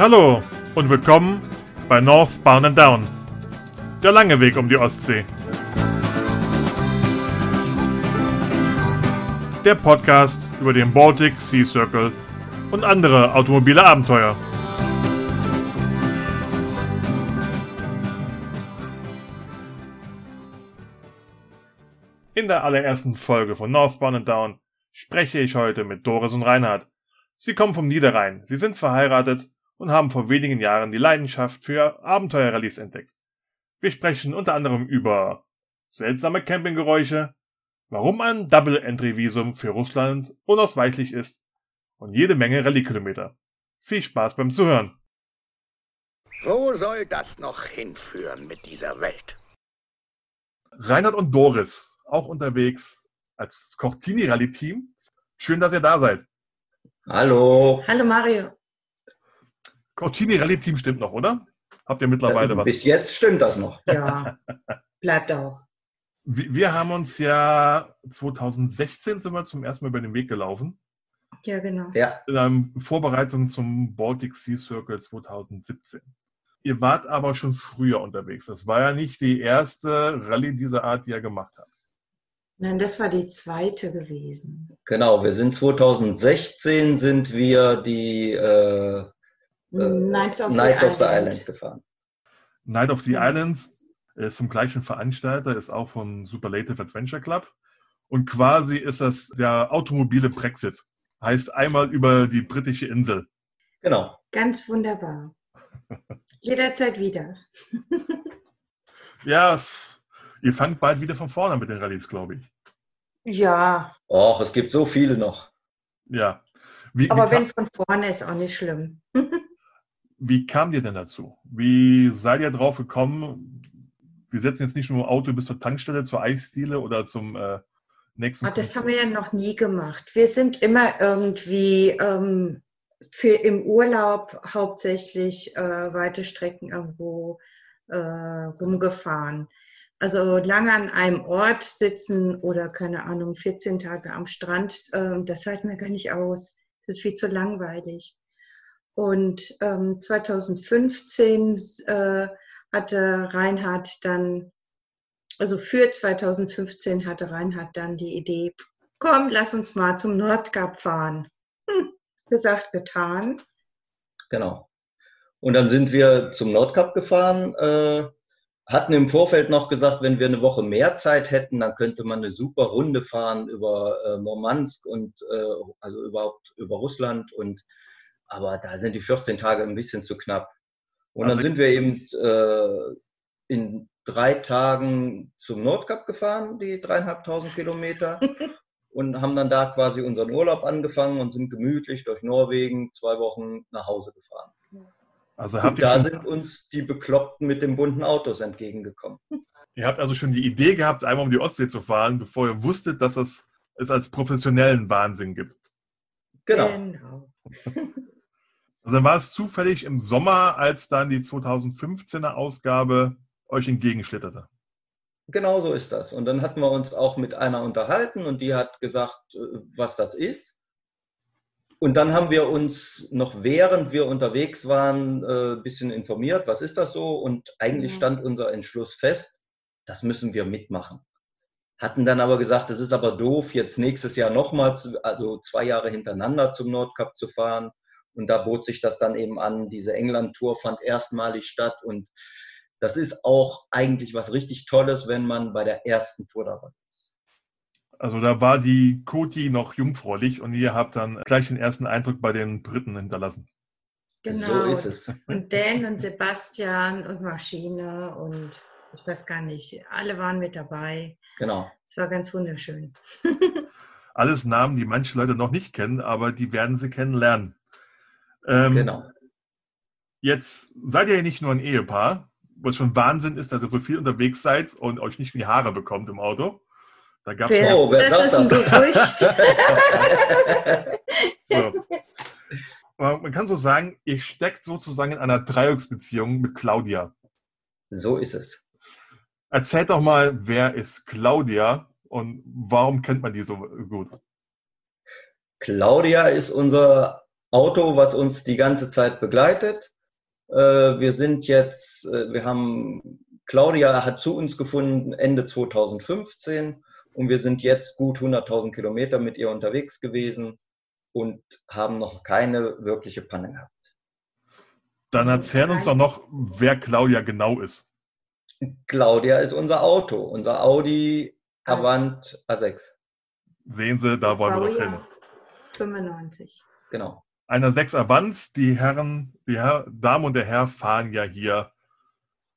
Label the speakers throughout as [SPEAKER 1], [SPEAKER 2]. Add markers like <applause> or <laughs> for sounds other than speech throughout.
[SPEAKER 1] Hallo und willkommen bei Northbound and Down. Der lange Weg um die Ostsee. Der Podcast über den Baltic Sea Circle und andere automobile Abenteuer. In der allerersten Folge von Northbound and Down spreche ich heute mit Doris und Reinhard. Sie kommen vom Niederrhein, sie sind verheiratet und haben vor wenigen Jahren die Leidenschaft für Abenteuerrallyes entdeckt. Wir sprechen unter anderem über seltsame Campinggeräusche, warum ein Double-Entry-Visum für Russland unausweichlich ist und jede Menge Rallye-Kilometer. Viel Spaß beim Zuhören.
[SPEAKER 2] Wo soll das noch hinführen mit dieser Welt?
[SPEAKER 1] Reinhard und Doris, auch unterwegs als Cortini-Rallye-Team. Schön, dass ihr da seid.
[SPEAKER 3] Hallo.
[SPEAKER 4] Hallo Mario.
[SPEAKER 1] Cortini Rallye Team stimmt noch, oder? Habt ihr mittlerweile was?
[SPEAKER 3] Bis jetzt stimmt das noch.
[SPEAKER 4] Ja, bleibt auch.
[SPEAKER 1] Wir haben uns ja 2016 sind wir zum ersten Mal über den Weg gelaufen.
[SPEAKER 4] Ja, genau.
[SPEAKER 3] Ja.
[SPEAKER 1] In einer Vorbereitung zum Baltic Sea Circle 2017. Ihr wart aber schon früher unterwegs. Das war ja nicht die erste Rallye dieser Art, die ihr gemacht habt.
[SPEAKER 4] Nein, das war die zweite gewesen.
[SPEAKER 3] Genau, wir sind 2016 sind wir die äh,
[SPEAKER 4] Knights of,
[SPEAKER 3] Knights
[SPEAKER 4] the,
[SPEAKER 3] of the
[SPEAKER 4] Island.
[SPEAKER 3] Island gefahren.
[SPEAKER 1] Night of the. Islands ist zum gleichen Veranstalter, ist auch von Superlative Adventure Club. Und quasi ist das der automobile Brexit. Heißt einmal über die britische Insel.
[SPEAKER 3] Genau.
[SPEAKER 4] Ganz wunderbar. <laughs> Jederzeit wieder.
[SPEAKER 1] Ja, ihr fangt bald wieder von vorne mit den Rallyes, glaube ich.
[SPEAKER 4] Ja,
[SPEAKER 3] Och, es gibt so viele noch.
[SPEAKER 1] Ja. Wie,
[SPEAKER 4] aber
[SPEAKER 1] wie,
[SPEAKER 4] wenn von vorne ist auch nicht schlimm. <laughs>
[SPEAKER 1] wie kamt ihr denn dazu? Wie seid ihr drauf gekommen? Wir setzen jetzt nicht nur Auto bis zur Tankstelle, zur Eisdiele oder zum äh, nächsten.
[SPEAKER 4] Ah, Das haben wir ja noch nie gemacht. Wir sind immer irgendwie ähm, für im Urlaub hauptsächlich äh, weite Strecken irgendwo äh, rumgefahren. Also lange an einem Ort sitzen oder keine Ahnung, 14 Tage am Strand, ähm, das halten wir gar nicht aus. Das ist viel zu langweilig. Und ähm, 2015 äh, hatte Reinhard dann also für 2015 hatte Reinhard dann die Idee, komm, lass uns mal zum Nordkap fahren. Hm, gesagt, getan.
[SPEAKER 3] Genau. Und dann sind wir zum Nordkap gefahren, äh, hatten im Vorfeld noch gesagt, wenn wir eine Woche mehr Zeit hätten, dann könnte man eine super Runde fahren über äh, Murmansk und äh, also überhaupt über Russland und aber da sind die 14 Tage ein bisschen zu knapp. Und
[SPEAKER 1] Also-
[SPEAKER 3] dann sind wir eben äh, in drei Tagen zum Nordkap gefahren, die dreieinhalbtausend Kilometer. <laughs> und haben dann da quasi unseren Urlaub angefangen und sind gemütlich durch Norwegen zwei Wochen nach Hause gefahren.
[SPEAKER 1] Also habt
[SPEAKER 3] Und
[SPEAKER 1] ihr,
[SPEAKER 3] da
[SPEAKER 1] schon,
[SPEAKER 3] sind uns die Bekloppten mit den bunten Autos entgegengekommen. <laughs>
[SPEAKER 1] ihr habt also schon die Idee gehabt, einmal um die Ostsee zu fahren, bevor ihr wusstet, dass es es als professionellen Wahnsinn gibt.
[SPEAKER 3] Genau.
[SPEAKER 4] genau. <laughs>
[SPEAKER 1] Also dann war es zufällig im Sommer, als dann die 2015er Ausgabe euch entgegenschlitterte.
[SPEAKER 3] Genau so ist das. Und dann hatten wir uns auch mit einer unterhalten und die hat gesagt, äh, was das ist. Und dann haben wir uns noch während wir unterwegs waren äh, ein bisschen informiert, was ist das so? Und eigentlich
[SPEAKER 4] Ja.
[SPEAKER 3] stand unser Entschluss fest, das müssen wir mitmachen. Hatten dann aber gesagt, es ist aber doof, jetzt nächstes Jahr nochmal, also zwei Jahre hintereinander zum Nordkap zu fahren. Und da bot sich das dann eben an. Diese England-Tour fand erstmalig statt und das ist auch eigentlich was richtig Tolles, wenn man bei der ersten Tour dabei ist.
[SPEAKER 1] Also da war die Koti noch jungfräulich und ihr habt dann gleich den ersten Eindruck bei den Briten hinterlassen.
[SPEAKER 4] genau.
[SPEAKER 3] So ist es.
[SPEAKER 4] Und Dan und Sebastian und Maschine und ich weiß gar nicht, alle waren mit dabei.
[SPEAKER 3] Genau.
[SPEAKER 4] Es war ganz wunderschön. <laughs>
[SPEAKER 1] Alles Namen, die manche Leute noch nicht kennen, aber die werden sie kennenlernen. Ähm,
[SPEAKER 3] Genau.
[SPEAKER 1] Jetzt seid ihr ja nicht nur ein Ehepaar, was schon Wahnsinn ist, dass ihr so viel unterwegs seid und euch nicht in die Haare bekommt im Auto. Da gab es
[SPEAKER 4] Wer,
[SPEAKER 3] Oh, wer
[SPEAKER 4] das ist ein? Gerücht. <laughs>
[SPEAKER 1] So. Man kann so sagen, ihr steckt sozusagen in einer Dreiecksbeziehung mit Claudia.
[SPEAKER 3] so ist es.
[SPEAKER 1] Erzählt doch mal, wer ist Claudia und warum kennt man die so gut?
[SPEAKER 3] Claudia ist unser Auto, was uns die ganze Zeit begleitet. Äh, wir sind jetzt, äh, wir haben, Claudia hat zu uns gefunden Ende 2015 und wir sind jetzt gut 100.000 Kilometer mit ihr unterwegs gewesen und haben noch keine wirkliche Panne gehabt.
[SPEAKER 1] Dann erzähl uns doch noch, wer Claudia genau ist.
[SPEAKER 3] Claudia ist unser Auto, unser Audi Avant A6.
[SPEAKER 1] Sehen Sie, da wollen wir doch hin.
[SPEAKER 4] 95.
[SPEAKER 3] Genau.
[SPEAKER 1] Einer 6 Avant, die Herren, die Herr, Damen und der Herr fahren ja hier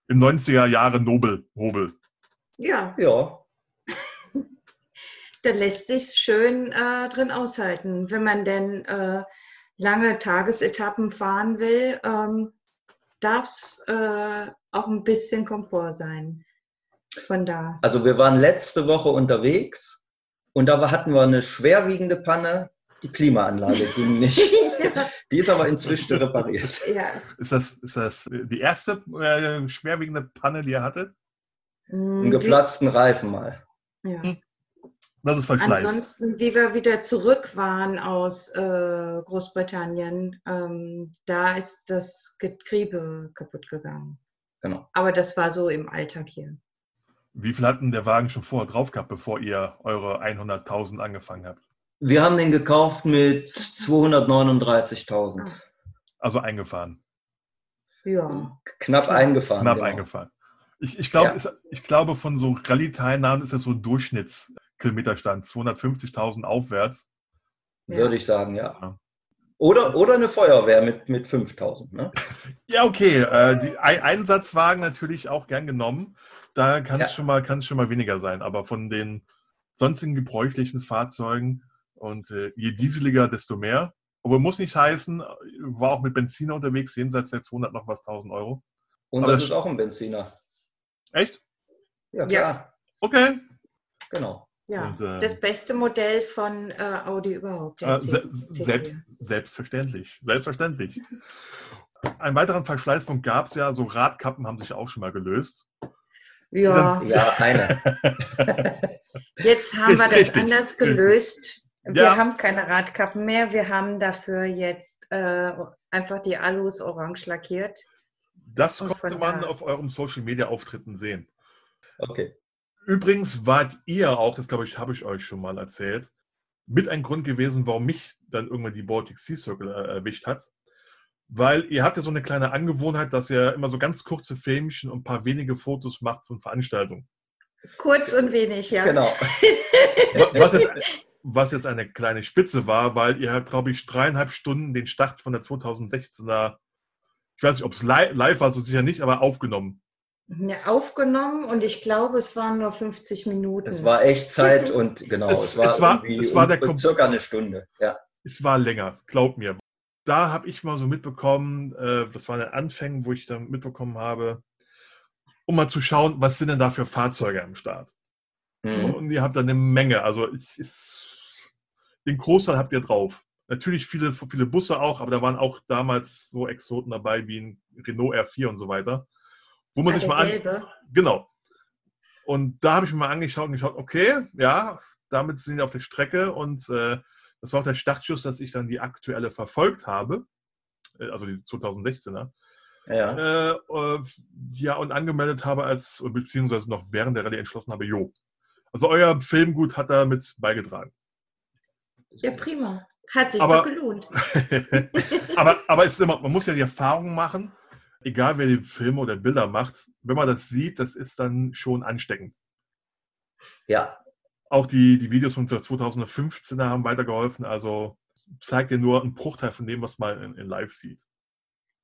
[SPEAKER 1] im 90er Jahre Nobel, Hobel.
[SPEAKER 4] Ja,
[SPEAKER 3] Ja, <laughs>
[SPEAKER 4] da lässt sich schön äh, drin aushalten. Wenn man denn äh, lange Tagesetappen fahren will, ähm, darf es äh, auch ein bisschen Komfort sein. Von da.
[SPEAKER 3] also wir waren letzte Woche unterwegs und da hatten wir eine schwerwiegende Panne. Die Klimaanlage ging nicht. <laughs> <laughs> Die ist aber inzwischen repariert.
[SPEAKER 4] ja.
[SPEAKER 1] Ist das, ist das die erste äh, schwerwiegende Panne, die ihr hattet?
[SPEAKER 3] Einen geplatzten Reifen mal.
[SPEAKER 4] Ja.
[SPEAKER 1] Das ist Verschleiß.
[SPEAKER 4] Ansonsten, wie wir wieder zurück waren aus äh, Großbritannien, ähm, da ist das Getriebe kaputt gegangen.
[SPEAKER 3] Genau.
[SPEAKER 4] Aber das war so im Alltag hier.
[SPEAKER 1] Wie viel hatten der Wagen schon vorher drauf gehabt, bevor ihr eure 100.000 angefangen habt?
[SPEAKER 3] Wir haben den gekauft mit 239.000.
[SPEAKER 1] Also eingefahren,
[SPEAKER 4] Ja.
[SPEAKER 3] Knapp eingefahren.
[SPEAKER 1] knapp
[SPEAKER 3] genau.
[SPEAKER 1] eingefahren. Ich, ich, glaub,
[SPEAKER 3] Ja.
[SPEAKER 1] ist, ich glaube, von so Rallye-Teilnahmen ist das so ein Durchschnittskilometerstand, 250.000 aufwärts.
[SPEAKER 4] ja.
[SPEAKER 3] Würde ich sagen, ja.
[SPEAKER 1] Ja.
[SPEAKER 3] Oder, oder eine Feuerwehr mit, mit 5000. Ne? <laughs>
[SPEAKER 1] Ja, okay. Äh, die Ein- Einsatzwagen natürlich auch gern genommen. Da kann es
[SPEAKER 3] Ja.
[SPEAKER 1] schon, mal- kann es schon mal weniger sein. Aber von den sonstigen gebräuchlichen Fahrzeugen und äh, je dieseliger, desto mehr. Aber muss nicht heißen, war auch mit Benziner unterwegs, jenseits der 200 noch was 1000 Euro.
[SPEAKER 3] Und
[SPEAKER 1] Aber
[SPEAKER 3] das
[SPEAKER 1] das-
[SPEAKER 3] ist auch ein Benziner.
[SPEAKER 1] Echt?
[SPEAKER 3] Ja,
[SPEAKER 4] Ja.
[SPEAKER 3] klar.
[SPEAKER 1] Okay.
[SPEAKER 3] Genau.
[SPEAKER 4] Ja,
[SPEAKER 1] Und, äh,
[SPEAKER 4] das beste Modell von äh, Audi überhaupt.
[SPEAKER 1] Äh, se selbst, selbstverständlich. Selbstverständlich. Einen weiteren Verschleißpunkt gab es ja, so Radkappen haben sich auch schon mal gelöst.
[SPEAKER 4] Ja,
[SPEAKER 3] Ja, eine. <laughs>
[SPEAKER 4] jetzt haben wir das
[SPEAKER 1] Richtig,
[SPEAKER 4] anders
[SPEAKER 1] richtig.
[SPEAKER 4] gelöst. Wir
[SPEAKER 1] Ja.
[SPEAKER 4] haben keine Radkappen mehr. Wir haben dafür jetzt äh, einfach die Alus orange lackiert.
[SPEAKER 1] Das
[SPEAKER 4] Und
[SPEAKER 1] konnte man
[SPEAKER 4] da-
[SPEAKER 1] auf eurem Social Media Auftritten sehen.
[SPEAKER 3] Okay.
[SPEAKER 1] Übrigens wart ihr auch, das glaube ich, habe ich euch schon mal erzählt, mit ein Grund gewesen, warum mich dann irgendwann die Baltic Sea Circle äh, erwischt hat. Weil ihr habt ja so eine kleine Angewohnheit, dass ihr immer so ganz kurze Filmchen und ein paar wenige Fotos macht von Veranstaltungen.
[SPEAKER 4] Kurz und wenig, ja.
[SPEAKER 3] Genau. <laughs>
[SPEAKER 1] Wa- Was jetzt, was jetzt eine kleine Spitze war, weil ihr habt, glaube ich, dreieinhalb Stunden den Start von der 2016er, ich weiß nicht, ob es li live war, so sicher nicht, aber aufgenommen.
[SPEAKER 4] Ja, aufgenommen und ich glaube, es waren nur 50 Minuten.
[SPEAKER 3] Es war Echtzeit <laughs> und genau,
[SPEAKER 1] Es-
[SPEAKER 3] es, war,
[SPEAKER 1] es war- es war
[SPEAKER 3] um- circa eine Stunde. Ja.
[SPEAKER 1] Es war länger, glaubt mir. Da habe ich mal so mitbekommen, äh, das war in den Anfängen, wo ich dann mitbekommen habe, um mal zu schauen, was sind denn da für Fahrzeuge am Start.
[SPEAKER 3] Mhm.
[SPEAKER 1] Und ihr habt da eine Menge. Also ich, ist, den Großteil habt ihr drauf. Natürlich viele, viele Busse auch, aber da waren auch damals so Exoten dabei wie ein Renault R4 und so weiter. Wo man
[SPEAKER 4] Ah,
[SPEAKER 1] sich mal an. Genau. Und da habe ich mir mal angeschaut und geschaut, okay, ja, damit sind wir auf der Strecke und äh, das war auch der Startschuss, dass ich dann die aktuelle verfolgt habe, äh, also die 2016er.
[SPEAKER 3] Ja.
[SPEAKER 1] Äh, äh, ja, und angemeldet habe als, beziehungsweise noch während der Rallye entschlossen habe, jo. Also euer Filmgut hat da mit beigetragen.
[SPEAKER 4] Ja, prima. Hat sich
[SPEAKER 1] Aber-
[SPEAKER 4] doch gelohnt. <laughs>
[SPEAKER 1] aber, aber es ist immer, man muss ja die Erfahrung machen, egal wer die Filme oder Bilder macht, wenn man das sieht, das ist dann schon ansteckend.
[SPEAKER 3] ja,
[SPEAKER 1] Auch die, die Videos von 2015er haben weitergeholfen. Also zeigt dir nur einen Bruchteil von dem, was man in, in live sieht.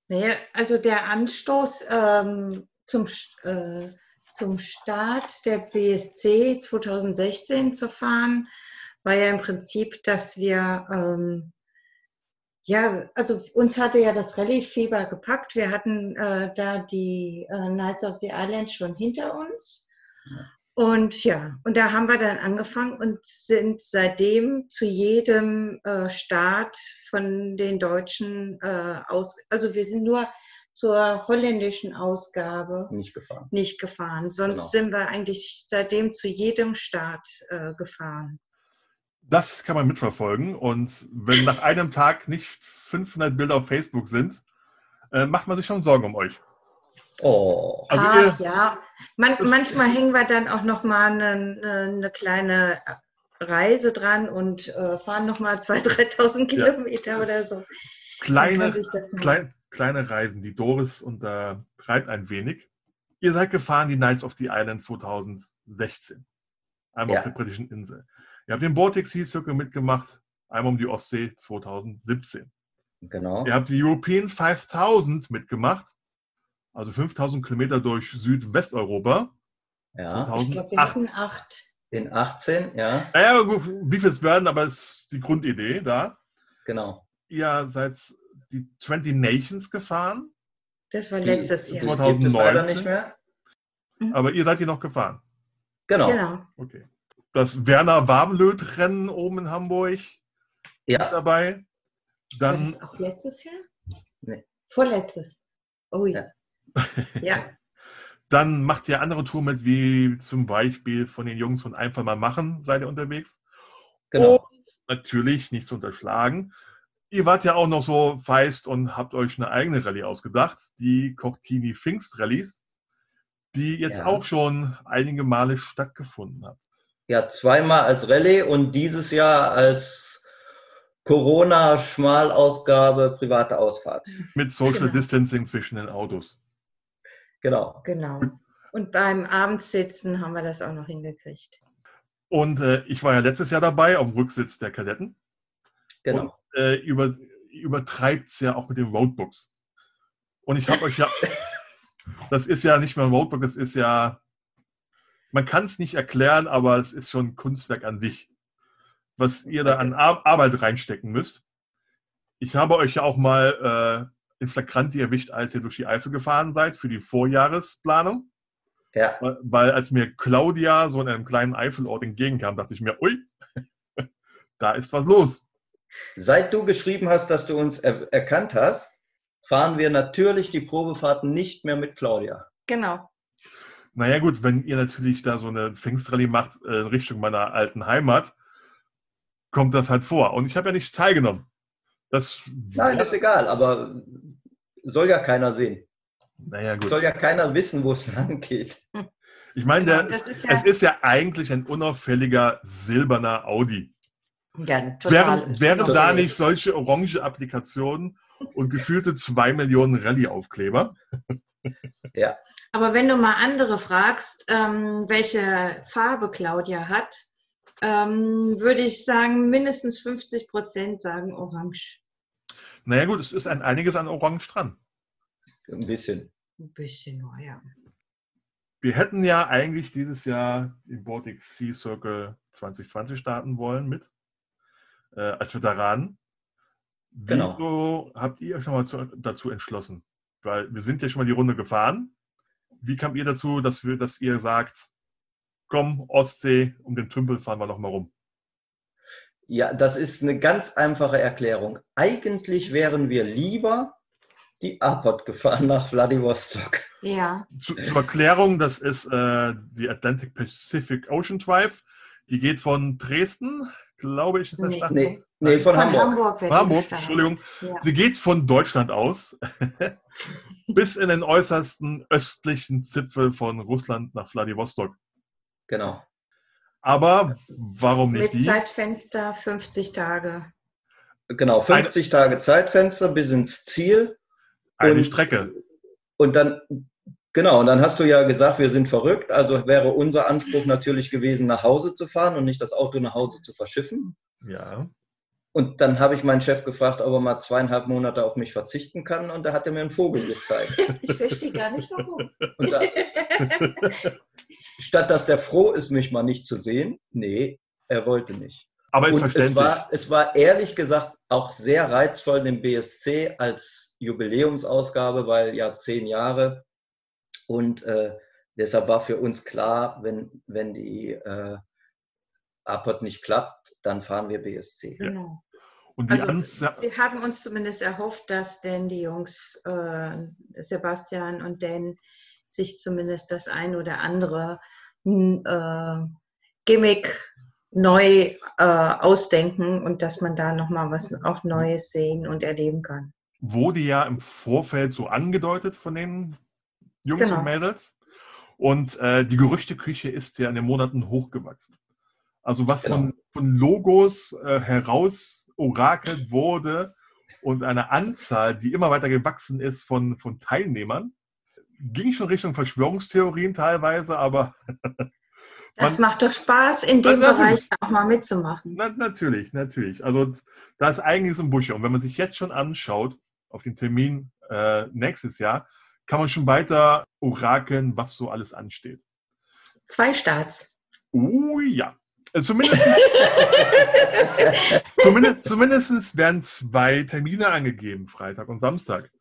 [SPEAKER 4] Naja, also der Anstoß ähm, zum, äh, zum Start der BSC 2016 zu fahren, war ja im Prinzip, dass wir, ähm, ja, also uns hatte ja das Rallye-Fieber gepackt. Wir hatten äh, da die äh, Knights of the Island schon hinter uns. Und ja, und da haben wir dann angefangen und sind seitdem zu jedem äh, Start von den Deutschen äh, aus, also wir sind nur zur holländischen Ausgabe
[SPEAKER 3] nicht gefahren.
[SPEAKER 4] nicht gefahren. Sonst
[SPEAKER 3] Genau.
[SPEAKER 4] sind wir eigentlich seitdem zu jedem Start äh, gefahren.
[SPEAKER 1] Das kann man mitverfolgen. Und wenn nach einem Tag nicht 500 Bilder auf Facebook sind, äh, macht man sich schon Sorgen um euch.
[SPEAKER 3] Oh.
[SPEAKER 1] Also
[SPEAKER 4] Ach,
[SPEAKER 1] ihr,
[SPEAKER 4] ja. Man, manchmal hängen wir dann auch noch mal eine, eine, eine kleine Reise dran und äh, fahren noch mal 2.000, 3.000
[SPEAKER 1] Ja.
[SPEAKER 4] Kilometer oder so.
[SPEAKER 1] Kleine, klein, kleine Reisen, die Doris untertreibt ein wenig. Ihr seid gefahren die Knights of the Island 2016. Einmal
[SPEAKER 3] Ja.
[SPEAKER 1] auf der britischen Insel. Ihr habt den Baltic Sea Circle mitgemacht, einmal um die Ostsee 2017.
[SPEAKER 3] Genau.
[SPEAKER 1] Ihr habt die European 5000 mitgemacht, also 5000 Kilometer durch Südwesteuropa.
[SPEAKER 3] Ja.
[SPEAKER 4] Ich glaube, wir
[SPEAKER 1] 2008.
[SPEAKER 4] hatten acht.
[SPEAKER 3] In 18, ja,
[SPEAKER 1] Naja, gut, wie viel es werden, aber es ist die Grundidee da.
[SPEAKER 3] genau.
[SPEAKER 1] Ihr seid die 20 Nations gefahren,
[SPEAKER 4] Das war letztes
[SPEAKER 3] die
[SPEAKER 4] Jahr.
[SPEAKER 3] Gibt es leider
[SPEAKER 1] 2019?
[SPEAKER 3] nicht mehr.
[SPEAKER 1] aber ihr seid die noch gefahren.
[SPEAKER 3] Genau.
[SPEAKER 4] Genau.
[SPEAKER 1] Okay. Das Werner Warmlöt-Rennen oben in Hamburg
[SPEAKER 3] Ja,
[SPEAKER 1] dabei.
[SPEAKER 4] War
[SPEAKER 1] Dann,
[SPEAKER 4] das auch letztes Jahr?
[SPEAKER 3] Nee.
[SPEAKER 4] Vorletztes. Oh
[SPEAKER 3] Ja.
[SPEAKER 4] ja. Ja, <laughs>
[SPEAKER 1] dann macht ihr andere Touren mit, wie zum Beispiel von den Jungs von Einfach mal machen, seid ihr unterwegs.
[SPEAKER 3] genau.
[SPEAKER 1] Und natürlich nicht zu unterschlagen. Ihr wart ja auch noch so feist und habt euch eine eigene Rallye ausgedacht, die Cortini Pfingst Rallyes, die jetzt
[SPEAKER 3] Ja.
[SPEAKER 1] auch schon einige Male stattgefunden hat.
[SPEAKER 3] Ja, zweimal als Rallye und dieses Jahr als Corona-Schmalausgabe private Ausfahrt.
[SPEAKER 1] Mit Social
[SPEAKER 4] Genau.
[SPEAKER 1] Distancing zwischen den Autos.
[SPEAKER 3] Genau.
[SPEAKER 4] genau. Und beim Abendsitzen haben wir das auch noch hingekriegt.
[SPEAKER 1] Und äh, ich war ja letztes Jahr dabei auf dem Rücksitz der Kadetten.
[SPEAKER 3] Genau.
[SPEAKER 1] Und äh, über, übertreibt es ja auch mit den Roadbooks. Und ich habe euch ja, <laughs> das ist ja nicht mehr ein Roadbook, das ist ja, man kann es nicht erklären, aber es ist schon ein Kunstwerk an sich, was ihr da an Ar Arbeit reinstecken müsst. Ich habe euch ja auch mal äh, in Flagranti erwischt, als ihr durch die Eifel gefahren seid für die Vorjahresplanung.
[SPEAKER 3] Ja,
[SPEAKER 1] Weil- Weil als mir Claudia so in einem kleinen Eifelort entgegenkam, dachte ich mir, ui, <laughs> da ist was los.
[SPEAKER 3] Seit du geschrieben hast, dass du uns er erkannt hast, fahren wir natürlich die Probefahrten nicht mehr mit Claudia.
[SPEAKER 4] Genau.
[SPEAKER 1] Naja gut, wenn ihr natürlich da so eine Pfingstrallye macht äh, in Richtung meiner alten Heimat, kommt das halt vor. Und ich habe ja nicht teilgenommen. Das
[SPEAKER 3] Nein, ist egal, aber soll ja keiner sehen.
[SPEAKER 1] naja gut.
[SPEAKER 3] Soll ja keiner wissen, wo es <laughs> lang geht.
[SPEAKER 1] Ich meine,
[SPEAKER 4] Genau, das ja-
[SPEAKER 1] es ist ja eigentlich ein unauffälliger silberner Audi.
[SPEAKER 4] Ja, total.
[SPEAKER 1] Wären, wären
[SPEAKER 3] Total.
[SPEAKER 1] da nicht solche orange Applikationen und gefühlte zwei Millionen Rallye-Aufkleber?
[SPEAKER 4] Aber wenn du mal andere fragst, ähm, welche Farbe Claudia hat, ähm, würde ich sagen, mindestens 50 Prozent sagen orange.
[SPEAKER 1] Naja gut, es ist ein, einiges an Orange dran.
[SPEAKER 3] Ein bisschen.
[SPEAKER 4] Ein bisschen nur, ja.
[SPEAKER 1] Wir hätten ja eigentlich dieses Jahr den Baltic Sea Circle 2020 starten wollen mit, äh, als Veteranen.
[SPEAKER 3] Genau.
[SPEAKER 1] Wieso habt ihr euch nochmal zu, dazu entschlossen? Weil wir sind ja schon mal die Runde gefahren. Wie kam ihr dazu, dass, wir, dass ihr sagt, komm, Ostsee, um den Tümpel fahren wir nochmal rum?
[SPEAKER 3] Ja, das ist eine ganz einfache Erklärung. Eigentlich wären wir lieber die APOD gefahren nach Vladivostok.
[SPEAKER 4] Ja,
[SPEAKER 1] Zu, zur Erklärung, das ist äh, die Atlantic Pacific Ocean Drive. Die geht von Dresden, glaube ich, ist der
[SPEAKER 4] Nee.
[SPEAKER 1] Startpunkt.
[SPEAKER 3] Nee, nee von, Hamburg.
[SPEAKER 4] wird
[SPEAKER 1] Hamburg,
[SPEAKER 4] die gestartet.
[SPEAKER 1] Entschuldigung.
[SPEAKER 4] Ja.
[SPEAKER 1] Sie geht von Deutschland aus <laughs> bis in den äußersten östlichen Zipfel von Russland nach Vladivostok.
[SPEAKER 3] Genau.
[SPEAKER 1] Aber warum nicht
[SPEAKER 4] Mit
[SPEAKER 1] die?
[SPEAKER 4] Zeitfenster 50 Tage.
[SPEAKER 3] Genau, 50 Tage Zeitfenster bis ins Ziel.
[SPEAKER 1] Eine
[SPEAKER 3] und-
[SPEAKER 1] Strecke.
[SPEAKER 3] Und dann, genau, und dann hast du ja gesagt, wir sind verrückt. Also wäre unser Anspruch natürlich gewesen, nach Hause zu fahren und nicht das Auto nach Hause zu verschiffen.
[SPEAKER 1] Ja.
[SPEAKER 3] Und dann habe ich meinen Chef gefragt, ob er mal zweieinhalb Monate auf mich verzichten kann. Und da hat er mir einen Vogel gezeigt. <laughs>
[SPEAKER 4] Ich verstehe gar nicht warum.
[SPEAKER 3] Und da, statt dass der froh ist, mich mal nicht zu sehen, nee, er wollte nicht.
[SPEAKER 1] Aber ist verständlich.
[SPEAKER 3] es war, es war ehrlich gesagt auch sehr reizvoll, den BSC als Jubiläumsausgabe, weil ja zehn Jahre. Und äh, deshalb war für uns klar, wenn, wenn die äh, APOD nicht klappt, dann fahren wir BSC.
[SPEAKER 4] Genau.
[SPEAKER 1] Und die
[SPEAKER 4] Also, wir haben uns zumindest erhofft, dass denn die Jungs äh, Sebastian und Dan sich zumindest das ein oder andere hm, äh, Gimmick neu äh, ausdenken und dass man da nochmal was auch Neues sehen und erleben kann.
[SPEAKER 1] Wurde ja im Vorfeld so angedeutet von den Jungs
[SPEAKER 4] Genau.
[SPEAKER 1] und Mädels. Und äh, die Gerüchteküche ist ja in den Monaten hochgewachsen. Also was von, von Logos äh, heraus orakelt wurde und eine Anzahl, die immer weiter gewachsen ist von, von Teilnehmern, ging schon Richtung Verschwörungstheorien teilweise, aber <laughs>
[SPEAKER 4] Das macht doch Spaß, in dem
[SPEAKER 1] Na.
[SPEAKER 4] Bereich auch mal mitzumachen.
[SPEAKER 1] Na, natürlich, natürlich. Also da ist einiges im Busche. Und wenn man sich jetzt schon anschaut, auf den Termin äh, nächstes Jahr, kann man schon weiter orakeln, was so alles ansteht.
[SPEAKER 4] Zwei Starts.
[SPEAKER 1] Oh ja. Äh, <laughs> Zumindest, zumindest, zumindest werden zwei Termine angegeben, Freitag und Samstag.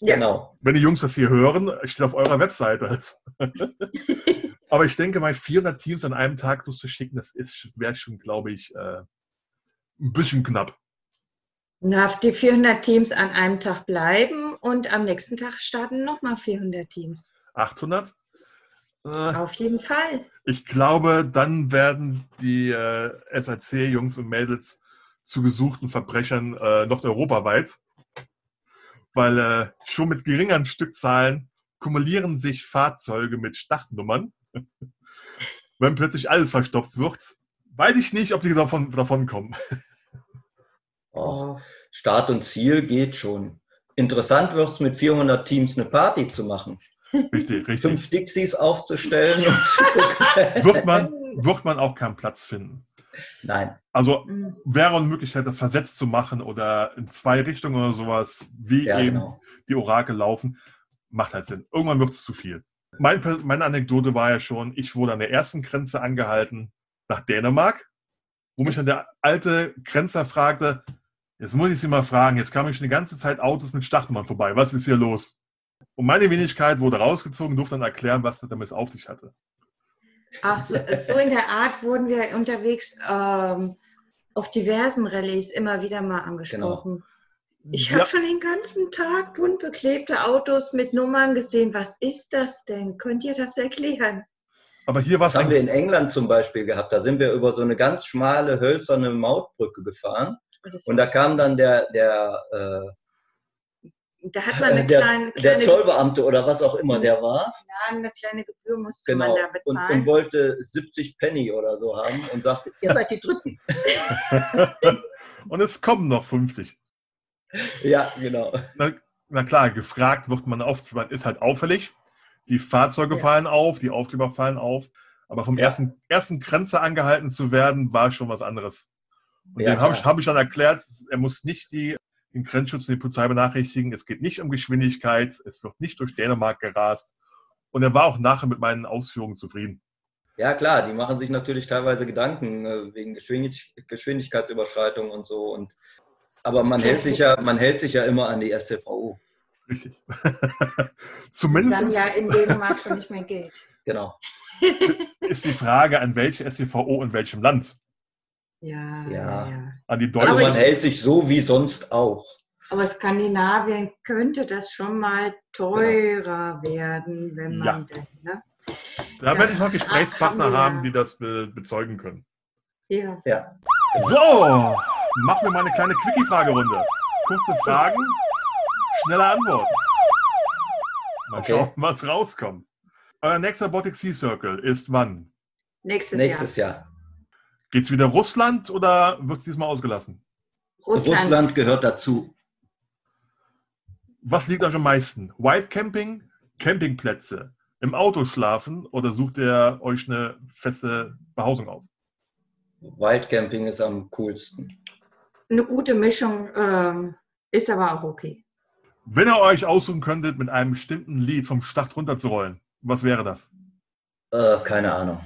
[SPEAKER 4] Ja.
[SPEAKER 3] Genau.
[SPEAKER 1] Wenn die Jungs das hier hören, steht auf eurer Webseite. <laughs> Aber ich denke mal, 400 Teams an einem Tag loszuschicken, das ist, wäre schon, glaube ich, äh, ein bisschen knapp.
[SPEAKER 4] Na, die 400 Teams an einem Tag bleiben und am nächsten Tag starten nochmal 400 Teams.
[SPEAKER 1] 800? Äh,
[SPEAKER 4] Auf jeden Fall.
[SPEAKER 1] ich glaube, dann werden die äh, SAC-Jungs und Mädels zu gesuchten Verbrechern äh, noch europaweit. Weil äh, schon mit geringeren Stückzahlen kumulieren sich Fahrzeuge mit Startnummern. <laughs> Wenn plötzlich alles verstopft wird, weiß ich nicht, ob die davon, davon kommen.
[SPEAKER 3] Auch <laughs> Start und Ziel geht schon. Interessant wird es mit 400 Teams eine Party zu machen.
[SPEAKER 1] Richtig, richtig.
[SPEAKER 3] Fünf Dixies aufzustellen und zu gucken.
[SPEAKER 1] Wird man, wird man auch keinen Platz finden.
[SPEAKER 3] Nein,
[SPEAKER 1] Also
[SPEAKER 4] Mhm.
[SPEAKER 1] wäre eine Möglichkeit, das versetzt zu machen oder in zwei Richtungen oder sowas, wie
[SPEAKER 3] ja,
[SPEAKER 1] eben
[SPEAKER 3] genau.
[SPEAKER 1] die Orakel laufen, macht halt Sinn. Irgendwann wird es zu viel. Mein, meine Anekdote war ja schon, ich wurde an der ersten Grenze angehalten nach Dänemark, wo mich dann der alte Grenzer fragte, jetzt muss ich Sie mal fragen, jetzt kamen schon die ganze Zeit Autos mit Startnummern vorbei, was ist hier los? Und meine Wenigkeit wurde rausgezogen, durfte dann erklären, was das damit auf sich hatte.
[SPEAKER 4] Ach, so, so in der Art wurden wir unterwegs ähm, auf diversen Rallyes immer wieder mal angesprochen. Ich habe
[SPEAKER 1] Ja,
[SPEAKER 4] schon den ganzen Tag bunt beklebte Autos mit Nummern gesehen. Was ist das denn? Könnt ihr das erklären?
[SPEAKER 1] aber hier
[SPEAKER 3] Das haben wir in England zum Beispiel gehabt. Da sind wir über so eine ganz schmale, hölzerne Mautbrücke gefahren.
[SPEAKER 4] Das
[SPEAKER 3] Und da kam dann der, der, äh,
[SPEAKER 4] da hat man eine
[SPEAKER 3] der,
[SPEAKER 4] kleine,
[SPEAKER 3] der
[SPEAKER 4] kleine,
[SPEAKER 3] Zollbeamte oder was auch immer der war.
[SPEAKER 4] ja, eine kleine Gebühr musste
[SPEAKER 3] Genau.
[SPEAKER 4] man da
[SPEAKER 3] Und,
[SPEAKER 4] bezahlen.
[SPEAKER 3] und wollte 70 Penny oder so haben und sagte, ihr seid die Dritten. <laughs>
[SPEAKER 1] und es kommen noch 50.
[SPEAKER 3] Ja, genau.
[SPEAKER 1] Na, na klar, gefragt wird man oft, man ist halt auffällig. Die Fahrzeuge
[SPEAKER 4] Ja.
[SPEAKER 1] fallen auf, die Aufkleber fallen auf. Aber vom
[SPEAKER 3] Ja.
[SPEAKER 1] ersten, ersten Grenzer angehalten zu werden, war schon was anderes. Und
[SPEAKER 3] Ja,
[SPEAKER 1] dem habe ich, hab ich dann erklärt, er muss nicht die, den Grenzschutz und die Polizei benachrichtigen. Es geht nicht um Geschwindigkeit, es wird nicht durch Dänemark gerast. Und er war auch nachher mit meinen Ausführungen zufrieden.
[SPEAKER 3] Ja, klar, die machen sich natürlich teilweise Gedanken äh, wegen Geschwindig Geschwindigkeitsüberschreitung und so. Und, aber man hält, sich ja, man hält sich ja immer an die STVO.
[SPEAKER 1] Richtig. <laughs>
[SPEAKER 4] dann
[SPEAKER 1] Zumindest
[SPEAKER 4] ja in Dänemark schon nicht mehr gilt.
[SPEAKER 3] Genau. <laughs>
[SPEAKER 1] ist die Frage, an welche STVO in welchem Land?
[SPEAKER 4] Ja,
[SPEAKER 3] Ja.
[SPEAKER 4] ja. ja.
[SPEAKER 1] An die
[SPEAKER 3] Also
[SPEAKER 4] Aber
[SPEAKER 1] deutsche?
[SPEAKER 3] man hält sich so wie sonst auch.
[SPEAKER 4] Aber Skandinavien könnte das schon mal teurer werden, wenn
[SPEAKER 1] Ja.
[SPEAKER 4] man denn, ne?
[SPEAKER 1] Da werde ich noch Gesprächspartner
[SPEAKER 4] haben wir-
[SPEAKER 1] haben, die das be bezeugen können.
[SPEAKER 4] Ja.
[SPEAKER 3] Ja.
[SPEAKER 1] So, machen wir mal eine kleine Quickie-Fragerunde. Kurze Fragen, schnelle Antworten. Mal
[SPEAKER 3] Okay.
[SPEAKER 1] schauen, was rauskommt. Euer nächster Baltic Sea Circle ist wann?
[SPEAKER 4] Nächstes,
[SPEAKER 3] Nächstes Jahr.
[SPEAKER 1] Geht's wieder Russland oder wird es diesmal ausgelassen?
[SPEAKER 4] Russland.
[SPEAKER 3] Russland gehört dazu.
[SPEAKER 1] Was liegt euch am meisten? Wildcamping, Campingplätze, im Auto schlafen oder sucht ihr euch eine feste Behausung auf?
[SPEAKER 3] Wildcamping ist am coolsten.
[SPEAKER 4] Eine gute Mischung ähm, ist aber auch okay.
[SPEAKER 1] Wenn ihr euch aussuchen könntet, mit einem bestimmten Lied vom Start runterzurollen, was wäre das?
[SPEAKER 3] Äh, keine Ahnung.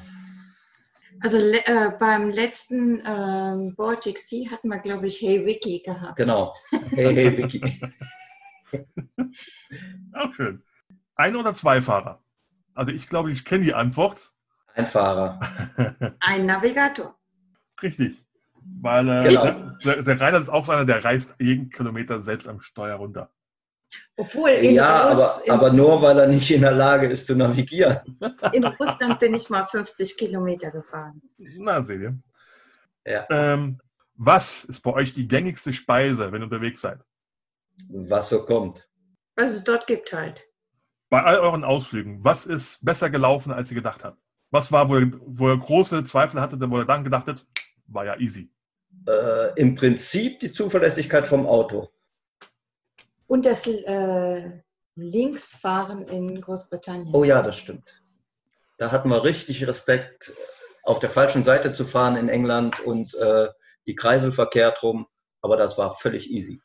[SPEAKER 4] Also äh, beim letzten ähm, Baltic Sea hatten wir, glaube ich, Hey Vicky gehabt.
[SPEAKER 3] Genau. <laughs> Hey, hey, Vicky. <laughs>
[SPEAKER 1] Auch schön. Ein oder zwei Fahrer? Also ich glaube, ich kenne die Antwort.
[SPEAKER 3] Ein Fahrer. <laughs>
[SPEAKER 4] Ein Navigator.
[SPEAKER 1] Richtig. Weil äh,
[SPEAKER 3] Genau.
[SPEAKER 1] der, der Rainer ist auch einer, der reist jeden Kilometer selbst am Steuer runter.
[SPEAKER 4] Obwohl in,
[SPEAKER 3] Ja, aber,
[SPEAKER 4] Russ in,
[SPEAKER 3] aber nur, weil er nicht in der Lage ist zu navigieren. <laughs>
[SPEAKER 4] in Russland bin ich mal 50 Kilometer gefahren.
[SPEAKER 1] Na, seht ihr.
[SPEAKER 3] Ja.
[SPEAKER 1] Ähm, was ist bei euch die gängigste Speise, wenn ihr unterwegs seid?
[SPEAKER 3] Was so kommt.
[SPEAKER 4] Was es dort gibt halt.
[SPEAKER 1] Bei all euren Ausflügen, was ist besser gelaufen, als ihr gedacht habt? Was war, wo ihr, wo ihr große Zweifel hattet, wo ihr dann gedacht habt, war ja easy?
[SPEAKER 3] Äh, Im Prinzip die Zuverlässigkeit vom Auto.
[SPEAKER 4] Und das äh, Linksfahren in Großbritannien.
[SPEAKER 3] Oh ja, das stimmt. Da hatten wir richtig Respekt, auf der falschen Seite zu fahren in England und äh, die Kreisel verkehrt rum. Aber das war völlig easy.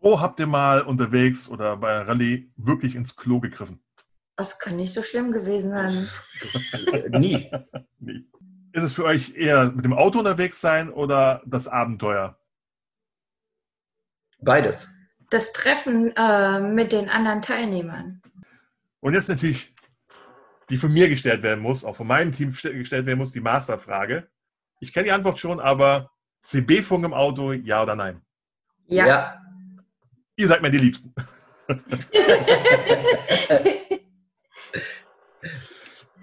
[SPEAKER 1] Wo habt ihr mal unterwegs oder bei Rallye wirklich ins Klo gegriffen?
[SPEAKER 4] Das kann nicht so schlimm gewesen sein. <laughs>
[SPEAKER 3] Nie. <laughs>
[SPEAKER 1] Nee. Ist es für euch eher mit dem Auto unterwegs sein oder das Abenteuer?
[SPEAKER 3] Beides.
[SPEAKER 4] Das Treffen äh, mit den anderen Teilnehmern.
[SPEAKER 1] Und jetzt natürlich, die von mir gestellt werden muss, auch von meinem Team ste- gestellt werden muss, die Masterfrage. Ich kenne die Antwort schon, aber CB-Funk im Auto, ja oder nein?
[SPEAKER 4] Ja.
[SPEAKER 1] Ihr seid mir die Liebsten. <laughs> <laughs>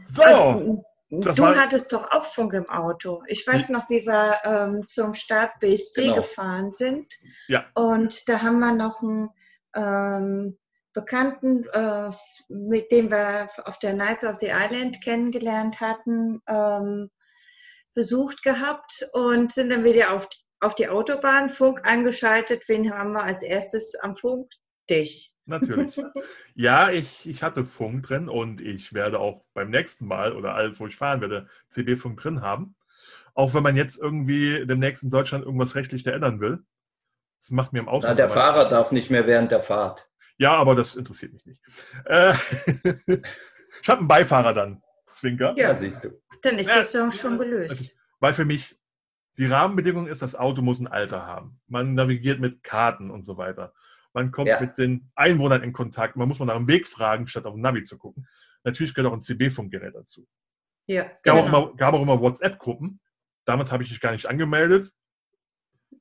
[SPEAKER 1] So, das
[SPEAKER 4] du
[SPEAKER 1] war-
[SPEAKER 4] hattest doch auch Funk im Auto. Ich weiß noch, wie wir ähm, zum Start BSC
[SPEAKER 3] Genau.
[SPEAKER 4] gefahren sind.
[SPEAKER 1] Ja.
[SPEAKER 4] Und da haben wir noch einen ähm, Bekannten, äh, mit dem wir auf der Nights of the Island kennengelernt hatten, ähm, besucht gehabt und sind dann wieder auf, auf die Autobahn, Funk eingeschaltet. Wen haben wir als erstes am Funk? Dich.
[SPEAKER 1] Natürlich. Ja, ich, ich hatte Funk drin und ich werde auch beim nächsten Mal oder alles, wo ich fahren werde, CB-Funk drin haben. Auch wenn man jetzt irgendwie demnächst in Deutschland irgendwas rechtlich ändern will. Das macht mir im
[SPEAKER 3] Na,
[SPEAKER 1] Ausland.
[SPEAKER 3] der
[SPEAKER 1] aber-
[SPEAKER 3] Fahrer darf nicht mehr während der Fahrt.
[SPEAKER 1] Ja, aber das interessiert mich nicht. Äh, <laughs> ich habe einen Beifahrer dann, Zwinker.
[SPEAKER 3] Ja,
[SPEAKER 4] Ja.
[SPEAKER 3] siehst du.
[SPEAKER 4] Dann ist
[SPEAKER 1] Ja,
[SPEAKER 4] das ja schon gelöst.
[SPEAKER 1] Weil für mich die Rahmenbedingung ist, das Auto muss ein Alter haben. Man navigiert mit Karten und so weiter. Man kommt
[SPEAKER 3] Ja.
[SPEAKER 1] mit den Einwohnern in Kontakt. Man muss mal nach dem Weg fragen, statt auf dem Navi zu gucken. Natürlich gehört auch ein CB-Funkgerät dazu.
[SPEAKER 4] Ja,
[SPEAKER 1] Gab, auch
[SPEAKER 4] genau.
[SPEAKER 1] immer, gab auch immer WhatsApp-Gruppen. Damit habe ich mich gar nicht angemeldet.